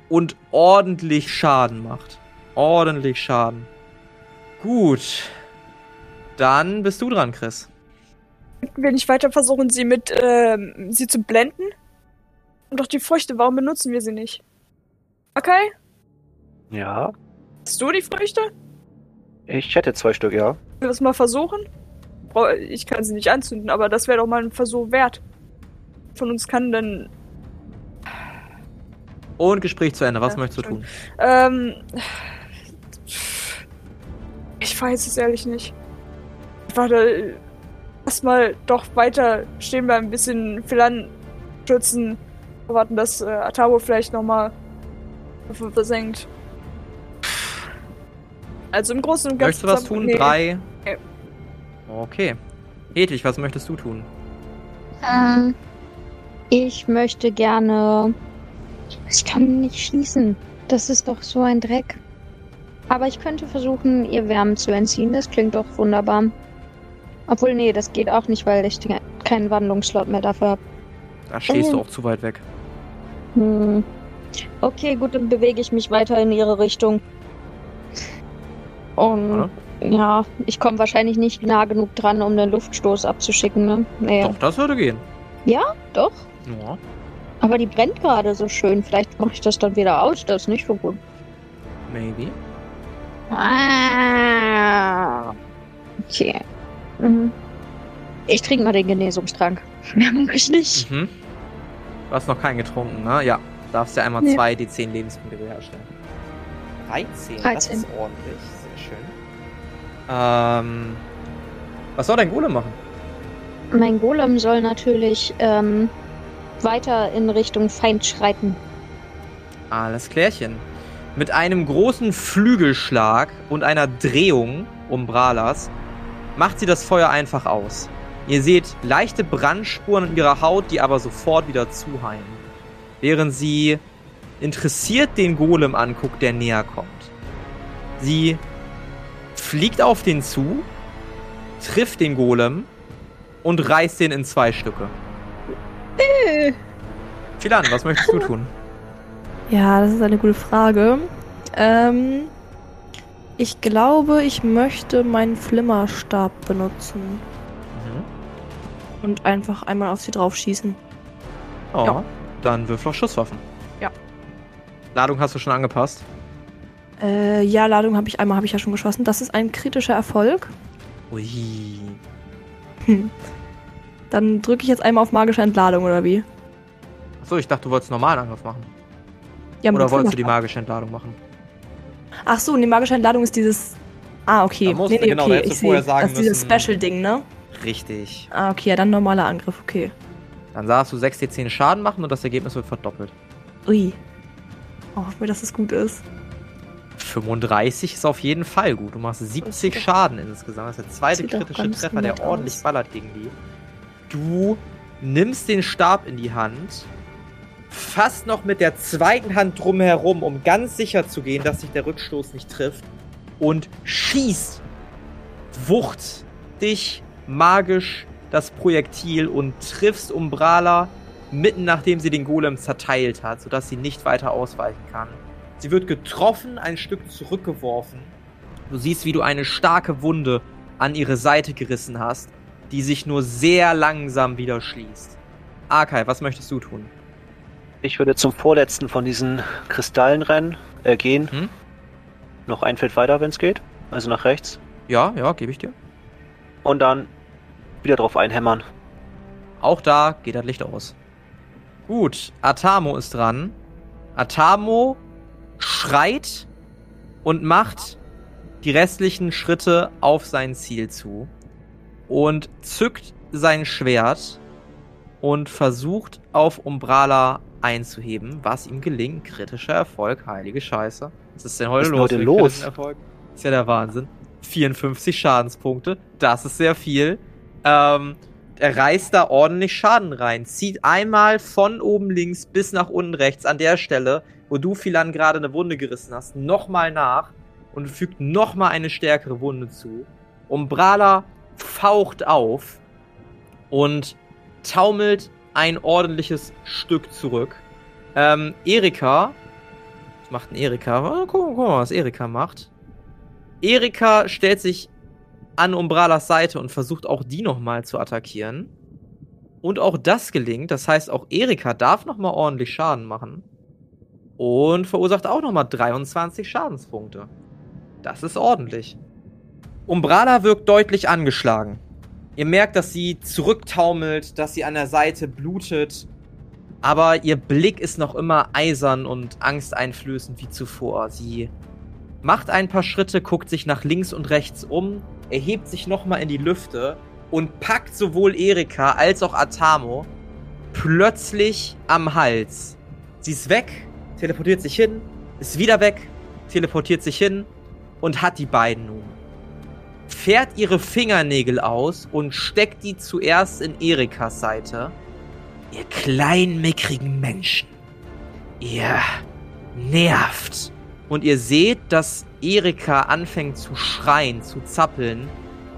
und ordentlich Schaden macht. Ordentlich Schaden. Gut. Dann bist du dran, Chris. Will ich weiter versuchen, sie mit, ähm, sie zu blenden? Und doch die Früchte, warum benutzen wir sie nicht? Okay? Ja, Hast du die Früchte? ich hätte zwei Stück, ja. Wollen wir das mal versuchen? Ich kann sie nicht anzünden, aber das wäre doch mal ein Versuch wert. Von uns kann denn. Und Gespräch zu Ende. Was Ja, möchtest du tun? Ähm. Ich weiß es ehrlich nicht. Warte. Erstmal doch weiter stehen bleiben, ein bisschen Philan schützen. Warten, dass äh, Atabo vielleicht nochmal versenkt. Also im Großen und Ganzen. Möchtest du was tun? nee. Drei. Nee. Okay. Hedwig, was möchtest du tun? Ähm, ich möchte gerne. Ich kann nicht schießen. Das ist doch so ein Dreck. Aber ich könnte versuchen, ihr Wärmen zu entziehen. Das klingt doch wunderbar. Obwohl, nee, das geht auch nicht, weil ich keinen Wandlungsslot mehr dafür habe. Da stehst du Oh. auch zu weit weg. Hm. Okay, gut, dann bewege ich mich weiter in ihre Richtung. Und ja, ich komme wahrscheinlich nicht nah genug dran, um den Luftstoß abzuschicken, ne? Nee, Doch, das würde gehen. doch. Ja. Aber die brennt gerade so schön. Vielleicht mache ich das dann wieder aus. Das ist nicht so gut. Maybe. Ah. Okay. Mhm. Ich trinke mal den Genesungstrank. Mehr mag ich nicht. Mhm. Du hast noch keinen getrunken, ne? Ja. Darfst ja einmal Nee. zwei D10 Lebenspunkte wiederherstellen. 13, das 13. ist ordentlich. Schön. Ähm. Was soll dein Golem machen? Mein Golem soll natürlich ähm, weiter in Richtung Feind schreiten. Alles klärchen. Mit einem großen Flügelschlag und einer Drehung um Bralas macht sie das Feuer einfach aus. Ihr seht leichte Brandspuren in ihrer Haut, die aber sofort wieder zuheilen. Während sie interessiert den Golem anguckt, der näher kommt. Sie fliegt auf den zu, trifft den Golem und reißt den in zwei Stücke. Philan, was möchtest du tun? Ja, das ist eine gute Frage. Ähm, ich glaube, ich möchte meinen Flimmerstab benutzen Mhm. und einfach einmal auf sie draufschießen. Oh, Ja. dann würfel auf Schusswaffen. Ja. Ladung hast du schon angepasst. Äh, ja, Ladung habe ich einmal, habe ich ja schon geschossen. Das ist ein kritischer Erfolg. Ui. Hm. Dann drücke ich jetzt einmal auf magische Entladung oder wie? Achso, ich dachte, du wolltest einen normalen Angriff machen. Ja, Oder wolltest du die magische Entladung machen? Ach so, die magische Entladung ist dieses. Ah, okay. Da musst du- genau, okay. ich vorher sagen Das ist dieses Special-Ding, ne? Richtig. Ah, okay, ja, dann normaler Angriff, okay. Dann darfst du 6 D10 Schaden machen und das Ergebnis wird verdoppelt. Ui. Oh, hoffen wir, dass es gut ist. 35 ist auf jeden Fall gut. Du machst 70 doch- Schaden insgesamt. Das ist der zweite kritische Treffer, der ordentlich aus. ballert gegen die. Du nimmst den Stab in die Hand, fasst noch mit der zweiten Hand drumherum, um ganz sicher zu gehen, dass sich der Rückstoß nicht trifft und schießt, wucht dich magisch das Projektil und triffst Umbrala mitten nachdem sie den Golem zerteilt hat, sodass sie nicht weiter ausweichen kann. Sie wird getroffen, ein Stück zurückgeworfen. Du siehst, wie du eine starke Wunde an ihre Seite gerissen hast, die sich nur sehr langsam wieder schließt. Arkai, was möchtest du tun? Ich würde zum vorletzten von diesen Kristallen rennen, äh, gehen. Hm? Noch ein Feld weiter, wenn es geht. Also nach rechts. Ja, ja, gebe ich dir. Und dann wieder drauf einhämmern. Auch da geht das Licht aus. Gut, Atamo ist dran. Atamo schreit und macht die restlichen Schritte auf sein Ziel zu und zückt sein Schwert und versucht auf Umbrala einzuheben, was ihm gelingt. Kritischer Erfolg, heilige Scheiße. Was ist denn heute Was ist denn los? mit los? Ist ja der Wahnsinn. 54 Schadenspunkte, das ist sehr viel. Ähm, er reißt da ordentlich Schaden rein. Zieht einmal von oben links bis nach unten rechts an der Stelle, wo du Philan gerade eine Wunde gerissen hast, nochmal nach und fügt nochmal eine stärkere Wunde zu. Umbrala faucht auf und taumelt ein ordentliches Stück zurück. Ähm, Erika. Was macht denn Erika? Guck, guck mal, was Erika macht. Erika stellt sich an Umbralas Seite und versucht auch die nochmal zu attackieren. Und auch das gelingt. Das heißt, auch Erika darf nochmal ordentlich Schaden machen. Und verursacht auch nochmal 23 Schadenspunkte. Das ist ordentlich. Umbrala wirkt deutlich angeschlagen. Ihr merkt, dass sie zurücktaumelt, dass sie an der Seite blutet. Aber ihr Blick ist noch immer eisern und angsteinflößend wie zuvor. Sie macht ein paar Schritte, guckt sich nach links und rechts um, erhebt sich nochmal in die Lüfte und packt sowohl Erika als auch Atamo plötzlich am Hals. Sie ist weg, teleportiert sich hin, ist wieder weg, teleportiert sich hin und hat die beiden nun. Fährt ihre Fingernägel aus und steckt die zuerst in Erikas Seite. Ihr kleinen, mickrigen Menschen. Ihr nervt. Und ihr seht, dass Erika anfängt zu schreien, zu zappeln.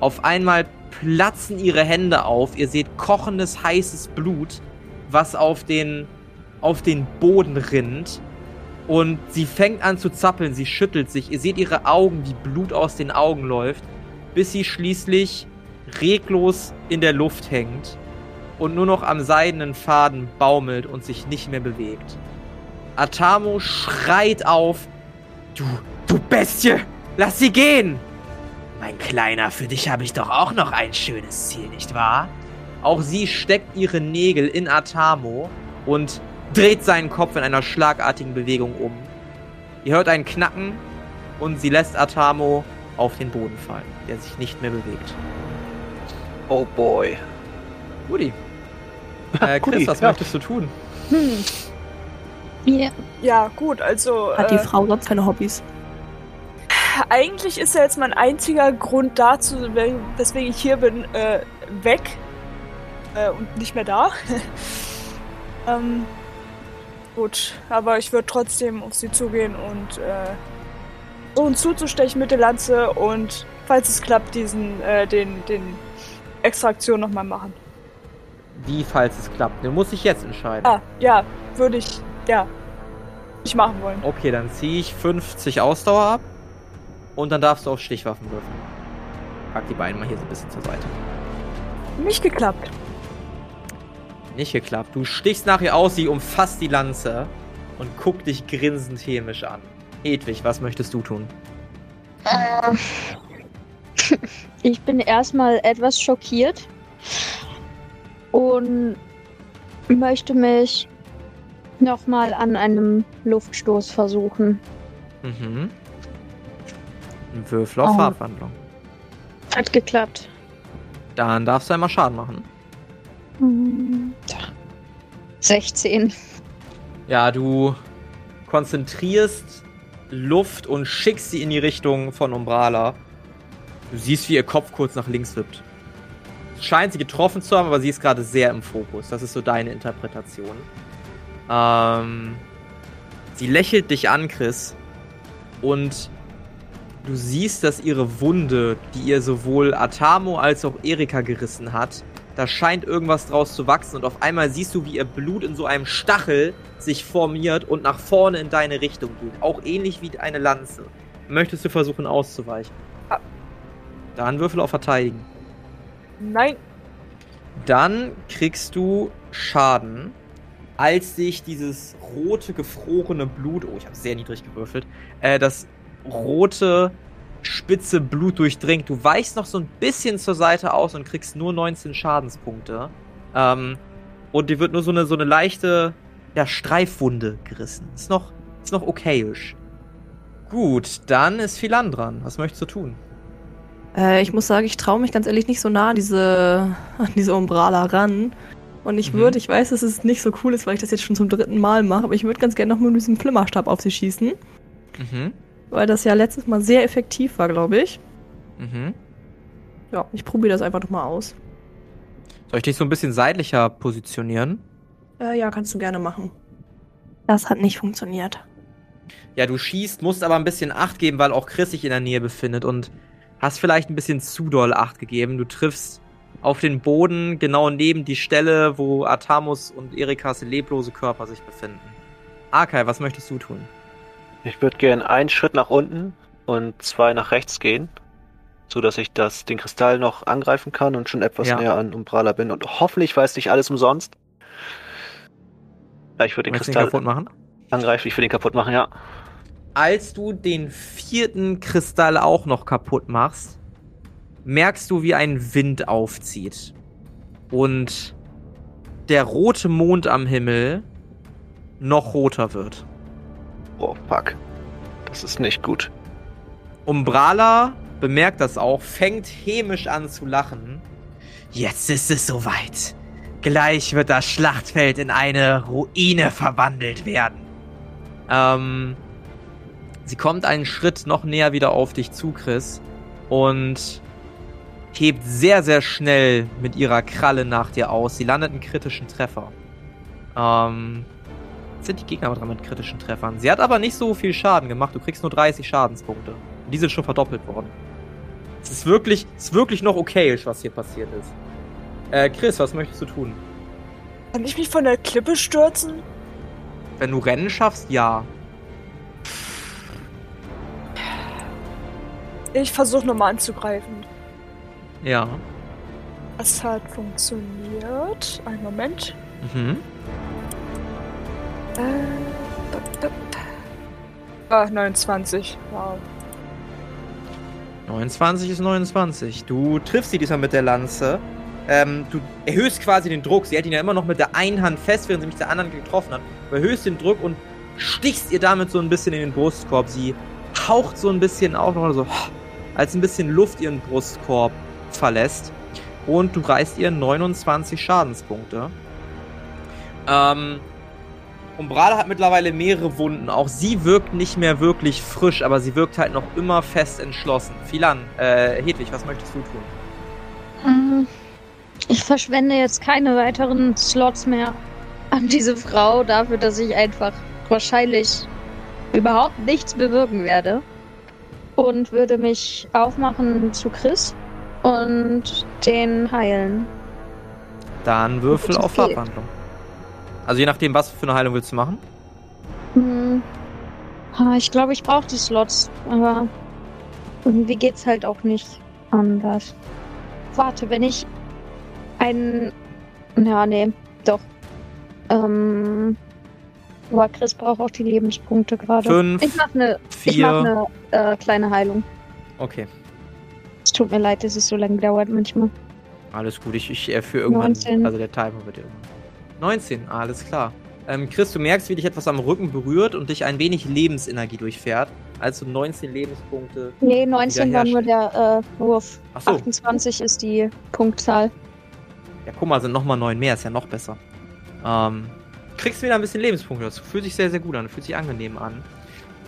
Auf einmal platzen ihre Hände auf. Ihr seht kochendes, heißes Blut, was auf den, auf den Boden rinnt. Und sie fängt an zu zappeln, sie schüttelt sich. Ihr seht ihre Augen, wie Blut aus den Augen läuft, bis sie schließlich reglos in der Luft hängt und nur noch am seidenen Faden baumelt und sich nicht mehr bewegt. Atamo schreit auf: Du, du Bestie, lass sie gehen! Mein Kleiner, für dich habe ich doch auch noch ein schönes Ziel, nicht wahr? Auch sie steckt ihre Nägel in Atamo und dreht seinen Kopf in einer schlagartigen Bewegung um. Ihr hört einen Knacken und sie lässt Atamo auf den Boden fallen, der sich nicht mehr bewegt. Oh boy. Guti. Äh, Chris, was ja. möchtest du tun? Hm. Ja. Ja, gut, also. Hat die äh, Frau sonst keine Hobbys? Eigentlich ist ja jetzt mein einziger Grund dazu, we- weswegen ich hier bin, äh, weg. Äh, und nicht mehr da. ähm, gut, aber ich würde trotzdem auf sie zugehen und äh, versuchen zuzustechen mit der Lanze und, falls es klappt, diesen, äh, den, den Extraktion nochmal machen. Wie, falls es klappt? Du musst dich jetzt entscheiden. Ah, ja, würde ich, ja, nicht machen wollen. Okay, dann ziehe ich 50 Ausdauer ab und dann darfst du auf Stichwaffen würfeln. Pack die beiden mal hier so ein bisschen zur Seite. Nicht geklappt. Nicht geklappt. Du stichst nach ihr aus, sie umfasst die Lanze und guckt dich grinsend hämisch an. Hedwig, was möchtest du tun? Äh, ich bin erstmal etwas schockiert und möchte mich nochmal an einem Luftstoß versuchen. Mhm. Ein Würfel auf Oh. Farbwandlung. Hat geklappt. Dann darfst du einmal Schaden machen. Hm, 16. Ja, du konzentrierst Luft und schickst sie in die Richtung von Umbrala. Du siehst, wie ihr Kopf kurz nach links wippt. Scheint sie getroffen zu haben, aber sie ist gerade sehr im Fokus. Das ist so deine Interpretation. Ähm, sie lächelt dich an, Chris. Und du siehst, dass ihre Wunde, die ihr sowohl Atamo als auch Erika gerissen hat, da scheint irgendwas draus zu wachsen und auf einmal siehst du, wie ihr Blut in so einem Stachel sich formiert und nach vorne in deine Richtung geht. Auch ähnlich wie eine Lanze. Möchtest du versuchen auszuweichen? Ah. Dann würfel auf Verteidigen. Nein, Dann kriegst du Schaden, als sich dieses rote, gefrorene Blut, oh, ich habe sehr niedrig gewürfelt, äh, das rote, spitze Blut durchdringt. Du weichst noch so ein bisschen zur Seite aus und kriegst nur 19 Schadenspunkte. Ähm, und dir wird nur so eine, so eine leichte, ja, Streifwunde gerissen. Ist noch, ist noch okayisch. Gut, dann ist Philan dran. Was möchtest du tun? Äh, ich muss sagen, ich traue mich ganz ehrlich nicht so nah an diese, an diese Umbrala ran. Und ich Mhm. würde, ich weiß, dass es nicht so cool ist, weil ich das jetzt schon zum dritten Mal mache, aber ich würde ganz gerne noch mit diesem Flimmerstab auf sie schießen. Mhm. Weil das ja letztes Mal sehr effektiv war, glaube ich. Mhm. Ja, ich probiere das einfach nochmal aus. Soll ich dich so ein bisschen seitlicher positionieren? Äh, ja, kannst du gerne machen. Das hat nicht funktioniert. Ja, du schießt, musst aber ein bisschen Acht geben, weil auch Chris sich in der Nähe befindet und hast vielleicht ein bisschen zu doll Acht gegeben. Du triffst auf den Boden genau neben die Stelle, wo Atamus und Erikas leblose Körper sich befinden. Arkai, was möchtest du tun? Ich würde gerne einen Schritt nach unten und zwei nach rechts gehen, so dass ich das, den Kristall noch angreifen kann und schon etwas Ja. näher an Umbrala bin. Und hoffentlich weiß nicht alles umsonst. Ja, ich würde den ihn Kristall kaputt machen? angreifen, ich will den kaputt machen, ja. Als du den vierten Kristall auch noch kaputt machst, merkst du, wie ein Wind aufzieht. Und der rote Mond am Himmel noch roter wird. Oh, fuck. Das ist nicht gut. Umbrala bemerkt das auch, fängt hämisch an zu lachen. Jetzt ist es soweit. Gleich wird das Schlachtfeld in eine Ruine verwandelt werden. Ähm, sie kommt einen Schritt noch näher wieder auf dich zu, Chris, und hebt sehr, sehr schnell mit ihrer Kralle nach dir aus. Sie landet einen kritischen Treffer. Ähm, sind die Gegner aber dran mit kritischen Treffern. Sie hat aber nicht so viel Schaden gemacht. Du kriegst nur 30 Schadenspunkte. Und die sind schon verdoppelt worden. Es ist wirklich, es ist wirklich noch okayisch, was hier passiert ist. Äh, Chris, was möchtest du tun? Kann ich mich von der Klippe stürzen? Wenn du Rennen schaffst, ja. Ich versuche nochmal anzugreifen. Ja. Das hat funktioniert. Einen Moment. Mhm. Ah, 29. Wow. 29 ist 29. Du triffst sie diesmal mit der Lanze. Ähm, du erhöhst quasi den Druck. Sie hält ihn ja immer noch mit der einen Hand fest, während sie mich der anderen getroffen hat. Du erhöhst den Druck und stichst ihr damit so ein bisschen in den Brustkorb. Sie haucht so ein bisschen auf, noch so, als ein bisschen Luft ihren Brustkorb verlässt. Und du reißt ihr 29 Schadenspunkte. Ähm, Umbrala hat mittlerweile mehrere Wunden. Auch sie wirkt nicht mehr wirklich frisch, aber sie wirkt halt noch immer fest entschlossen. Philan, äh, Hedwig, was möchtest du tun? Ähm, Ich verschwende jetzt keine weiteren Slots mehr an diese Frau dafür, dass ich einfach wahrscheinlich überhaupt nichts bewirken werde. Und würde mich aufmachen zu Chris und den heilen. Dann würfel auf. Abwandlung. Also je nachdem, was für eine Heilung willst du machen. Hm. Ich glaube, ich brauche die Slots, aber irgendwie geht's halt auch nicht anders. Warte, wenn ich einen. Ja, nee, doch. Ähm. Aber Chris braucht auch die Lebenspunkte gerade. Fünf, Ich mache eine ich vier. mach ne, äh, kleine Heilung. Okay, Es tut mir leid, dass es so lange dauert manchmal. alles gut. Ich, ich äh, für irgendwann. 19. Also der Timer wird irgendwann. 19, alles klar. Ähm, Chris, du merkst, wie dich etwas am Rücken berührt und dich ein wenig Lebensenergie durchfährt. Also 19 Lebenspunkte. Nee, 19 war nur der äh, Wurf. Ach so. 28 ist die Punktzahl. Ja, guck mal, sind nochmal 9 mehr, ist ja noch besser. Ähm, kriegst wieder ein bisschen Lebenspunkte dazu. Fühlt sich sehr, sehr gut an, fühlt sich angenehm an.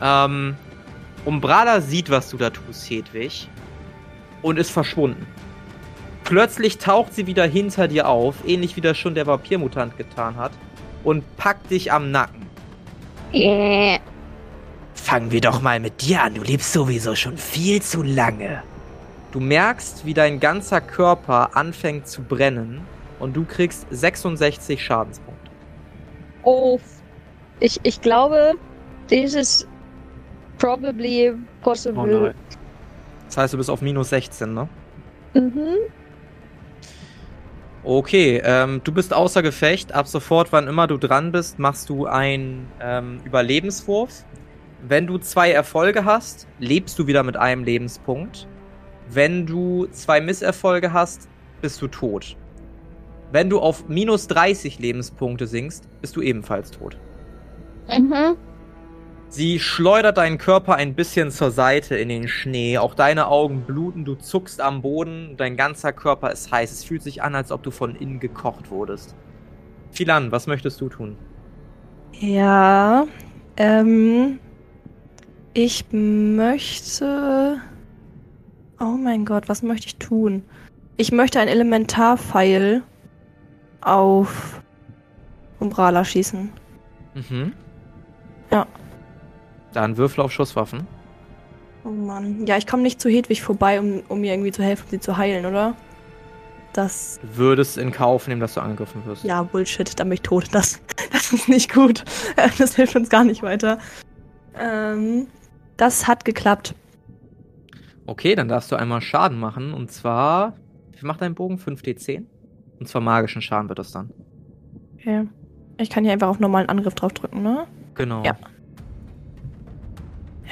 Ähm, Umbrala sieht, was du da tust, Hedwig, und ist verschwunden. Plötzlich taucht sie wieder hinter dir auf, ähnlich wie das schon der Vampirmutant getan hat, und packt dich am Nacken. Äh, Fangen wir doch mal mit dir an, du lebst sowieso schon viel zu lange. Du merkst, wie dein ganzer Körper anfängt zu brennen und du kriegst 66 Schadenspunkte. Oh. Ich, ich glaube, this is probably Oh possible. nein. Das heißt, du bist auf minus 16, ne? mhm. Okay, ähm, du bist außer Gefecht. Ab sofort, wann immer du dran bist, machst du einen ähm, Überlebenswurf. Wenn du zwei Erfolge hast, lebst du wieder mit einem Lebenspunkt. Wenn du zwei Misserfolge hast, bist du tot. Wenn du auf minus 30 Lebenspunkte sinkst, bist du ebenfalls tot. Mhm. Sie schleudert deinen Körper ein bisschen zur Seite in den Schnee. Auch deine Augen bluten, du zuckst am Boden, dein ganzer Körper ist heiß. Es fühlt sich an, als ob du von innen gekocht wurdest. Philan, was möchtest du tun? Ja, ähm, ich möchte. Oh mein Gott, was möchte ich tun? Ich möchte ein Elementarpfeil auf Umbrala schießen. Mhm. Ja. Dann würfel auf Schusswaffen. Oh Mann. Ja, ich komme nicht zu Hedwig vorbei, um, um mir irgendwie zu helfen, sie zu heilen, oder? Das. Du würdest in Kauf nehmen, dass du angegriffen wirst. Ja, Bullshit, dann bin ich tot. Das, das ist nicht gut. Das hilft uns gar nicht weiter. Ähm, das hat geklappt. Okay, dann darfst du einmal Schaden machen. Und zwar. Wie macht dein Bogen? 5d10? Und zwar magischen Schaden wird das dann. Okay. Ich kann hier einfach auf normalen Angriff draufdrücken, ne? Genau. Ja.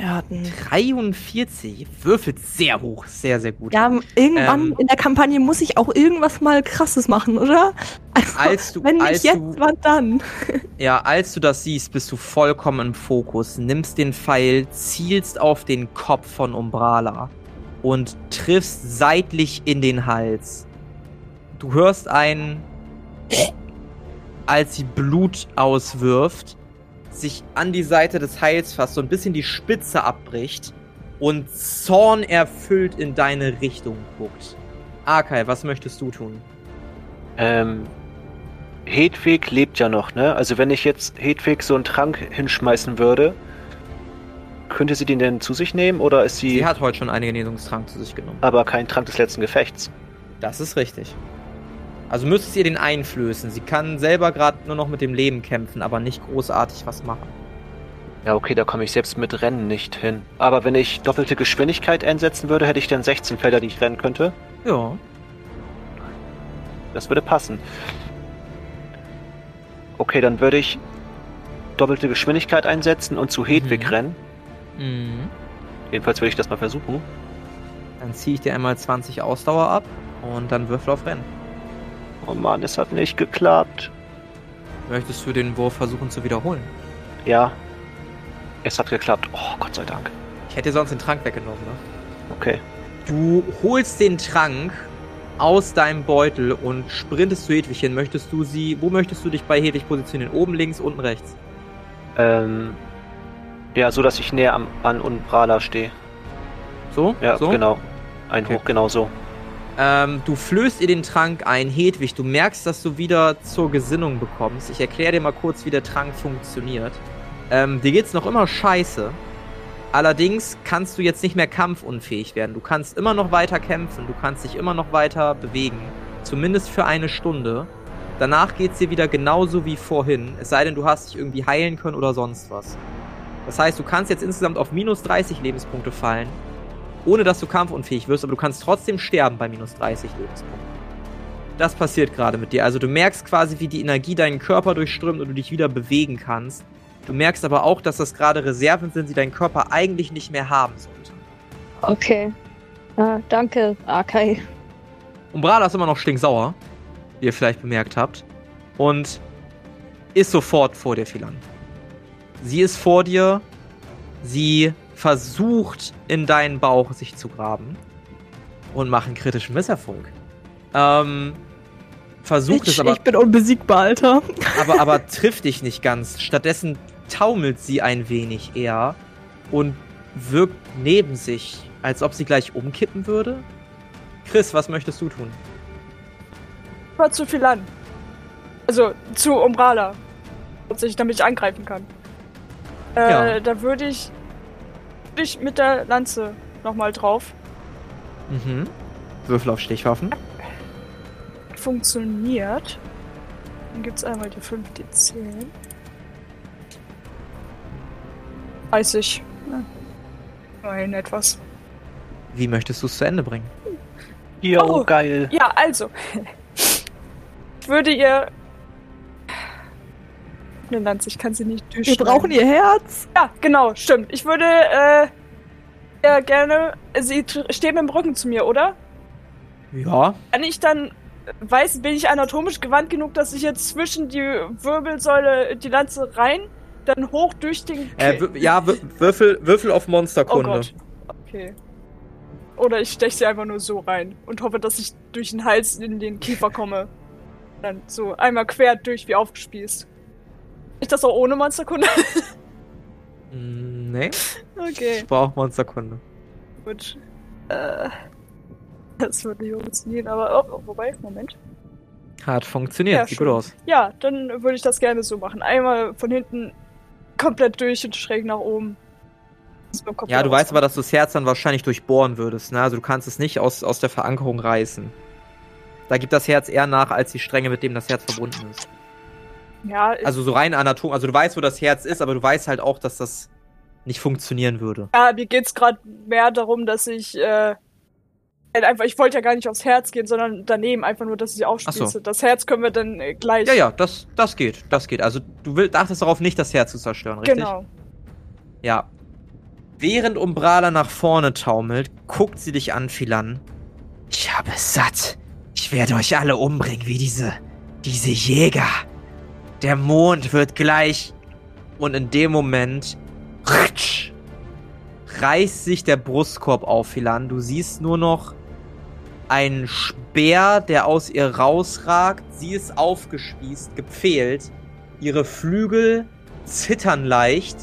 Er hat einen 43. Würfelt sehr hoch. Sehr, sehr gut. Ja, irgendwann Ähm. in der Kampagne muss ich auch irgendwas mal krasses machen, oder? Also, Als du- wenn nicht als jetzt, du- wann dann? Ja, als du das siehst, bist du vollkommen im Fokus, nimmst den Pfeil, zielst auf den Kopf von Umbrala und triffst seitlich in den Hals. Du hörst ein, als sie Blut auswirft, sich an die Seite des Heils fasst, so ein bisschen die Spitze abbricht und Zorn erfüllt in deine Richtung guckt. Arkai, was möchtest du tun? Ähm, Hedwig lebt ja noch, ne? Also wenn ich jetzt Hedwig so einen Trank hinschmeißen würde, könnte sie den denn zu sich nehmen oder ist sie, Sie hat heute schon einen Genesungstrank zu sich genommen. aber kein Trank des letzten Gefechts? Das ist richtig. Also müsstest ihr den einflößen. Sie kann selber gerade nur noch mit dem Leben kämpfen, aber nicht großartig was machen. Ja, okay, da komme ich selbst mit Rennen nicht hin. Aber wenn ich doppelte Geschwindigkeit einsetzen würde, hätte ich dann 16 Felder, die ich rennen könnte. Ja. Das würde passen. Okay, dann würde ich doppelte Geschwindigkeit einsetzen und zu Hedwig Mhm. rennen. Mhm. Jedenfalls würde ich das mal versuchen. Dann ziehe ich dir einmal 20 Ausdauer ab und dann würfel auf Rennen. Oh Mann, es hat nicht geklappt. Möchtest du den Wurf versuchen zu wiederholen? Ja, es hat geklappt. Oh, Gott sei Dank. Ich hätte sonst den Trank weggenommen, ne? Okay. Du holst den Trank aus deinem Beutel und sprintest zu Hedwig hin. Möchtest du sie, wo möchtest du dich bei Hedwig positionieren? Oben, links, unten, rechts? Ähm, ja, so dass ich näher am, an Umbrala stehe. So? Ja, so? genau. Ein Okay. Hoch, genau so. Ähm, du flößt ihr den Trank ein, Hedwig. Du merkst, dass du wieder zur Gesinnung bekommst. Ich erkläre dir mal kurz, wie der Trank funktioniert. Ähm, dir geht's noch immer scheiße. Allerdings kannst du jetzt nicht mehr kampfunfähig werden. Du kannst immer noch weiter kämpfen. Du kannst dich immer noch weiter bewegen. Zumindest für eine Stunde. Danach geht's dir wieder genauso wie vorhin. Es sei denn, du hast dich irgendwie heilen können oder sonst was. Das heißt, du kannst jetzt insgesamt auf minus 30 Lebenspunkte fallen ohne dass du kampfunfähig wirst, aber du kannst trotzdem sterben bei minus 30 Lebenspunkten. Das passiert gerade mit dir. Also du merkst quasi, wie die Energie deinen Körper durchströmt und du dich wieder bewegen kannst. Du merkst aber auch, dass das gerade Reserven sind, die dein Körper eigentlich nicht mehr haben sollte. Okay. Ja, danke, Akai. Umbrala ist immer noch stinksauer, wie ihr vielleicht bemerkt habt. Und ist sofort vor dir, Philan. Sie ist vor dir. Sie versucht in deinen Bauch sich zu graben. Und macht einen kritischen Misserfolg. Ähm, versucht es ich, aber, ich bin unbesiegbar, Alter. aber, aber trifft dich nicht ganz. Stattdessen taumelt sie ein wenig eher und wirkt neben sich, als ob sie gleich umkippen würde. Chris, was möchtest du tun? War zu viel an. Also zu Umbrala. Damit ich angreifen kann. Äh, Ja. Da würde ich, würd ich mit der Lanze nochmal drauf. Mhm. Würfel auf Stichwaffen. Funktioniert. Dann gibt's einmal die 5, die 10. 30. Ja. Immerhin etwas. Wie möchtest du es zu Ende bringen? Jo, Oh. geil. Ja, also. Ich würde ihr. Eine Lanze, ich kann sie nicht Wir durchschneiden. brauchen ihr Herz. Ja, genau, stimmt. Ich würde äh, ja gerne. Sie mit dem Rücken zu mir, oder? Ja. Kann ich dann. Weiß, bin ich anatomisch gewandt genug, dass ich jetzt zwischen die Wirbelsäule die Lanze rein, dann hoch durch den. Äh, ja, wür- Würfel, Würfel auf oh Monsterkunde. Gott. Okay. Oder ich steche sie einfach nur so rein und hoffe, dass ich durch den Hals in den Kiefer komme. Dann so einmal quer durch wie aufgespießt. Ich das auch ohne Monsterkunde? Mm, nee, okay. ich brauche Monsterkunde. Gut. Äh, das würde nicht funktionieren, aber oh, oh, wobei, Moment. Hat funktioniert, Ja, sieht gut aus. Ja, dann würde ich das gerne so machen. Einmal von hinten komplett durch und schräg nach oben. Ist Ja, du weißt aber, dass du das Herz dann wahrscheinlich durchbohren würdest, ne? Also du kannst es nicht aus, aus der Verankerung reißen. Da gibt das Herz eher nach als die Stränge, mit dem das Herz verbunden ist. Ja, Also so rein anatom, also du weißt, wo das Herz ist, aber du weißt halt auch, dass das nicht funktionieren würde. ja mir geht's gerade mehr darum, dass ich äh, halt einfach, ich wollte ja gar nicht aufs Herz gehen, sondern daneben einfach nur, dass ich aufspieße. So. Das Herz können wir dann äh, gleich. Ja, ja, das, das geht, das geht. Also du will, dachtest darauf nicht, das Herz zu zerstören, richtig? Genau. Ja. Während Umbrala nach vorne taumelt, guckt sie dich an, Philan. Ich habe es satt. Ich werde euch alle umbringen, wie diese, diese Jäger. Der Mond wird gleich. Und in dem Moment ritsch, reißt sich der Brustkorb auf, Philan. Du siehst nur noch einen Speer, der aus ihr rausragt. Sie ist aufgespießt, gepfählt. Ihre Flügel zittern leicht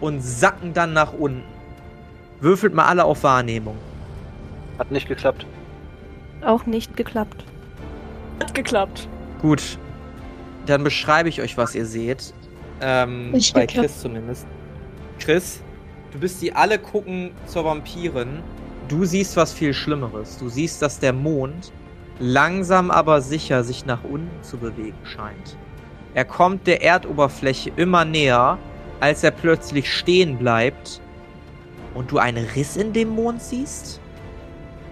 und sacken dann nach unten. Würfelt mal alle auf Wahrnehmung. Hat nicht geklappt. Auch nicht geklappt. Hat geklappt. Gut. Dann beschreibe ich euch, was ihr seht. Ähm, Nicht bei. Chris zumindest. Chris, du bist die alle gucken zur Vampirin. Du siehst was viel Schlimmeres. Du siehst, dass der Mond langsam aber sicher sich nach unten zu bewegen scheint. Er kommt der Erdoberfläche immer näher, als er plötzlich stehen bleibt und du einen Riss in dem Mond siehst.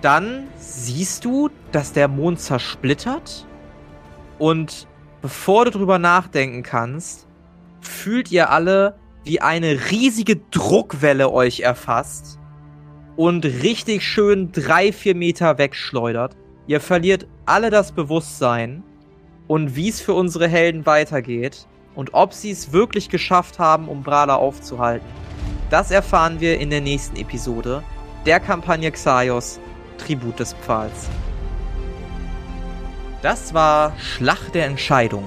Dann siehst du, dass der Mond zersplittert und bevor du drüber nachdenken kannst, fühlt ihr alle, wie eine riesige Druckwelle euch erfasst und richtig schön drei, vier Meter wegschleudert. Ihr verliert alle das Bewusstsein und wie es für unsere Helden weitergeht und ob sie es wirklich geschafft haben, um Brala aufzuhalten. Das erfahren wir in der nächsten Episode der Kampagne Xaios, Tribut des Pfahls. Das war Schlacht der Entscheidung.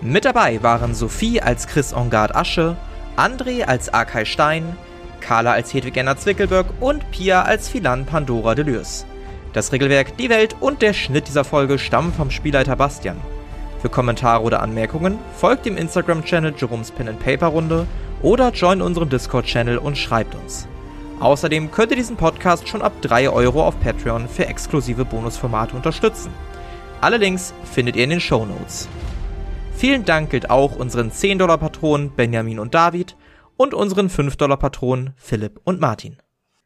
Mit dabei waren Sophie als Chris Engard Asche, André als Arkay Stein, Carla als Hedwig Enna Zwickelberg und Pia als Philan Pandora Delürs. Das Regelwerk, die Welt und der Schnitt dieser Folge stammen vom Spielleiter Bastian. Für Kommentare oder Anmerkungen folgt dem Instagram-Channel Jerome's Pen and Paper Runde oder join unserem Discord-Channel und schreibt uns. Außerdem könnt ihr diesen Podcast schon ab 3 Euro auf Patreon für exklusive Bonusformate unterstützen. Alle Links findet ihr in den Show Notes. Vielen Dank gilt auch unseren 10-Dollar-Patronen Benjamin und David und unseren 5-Dollar-Patronen Philipp und Martin.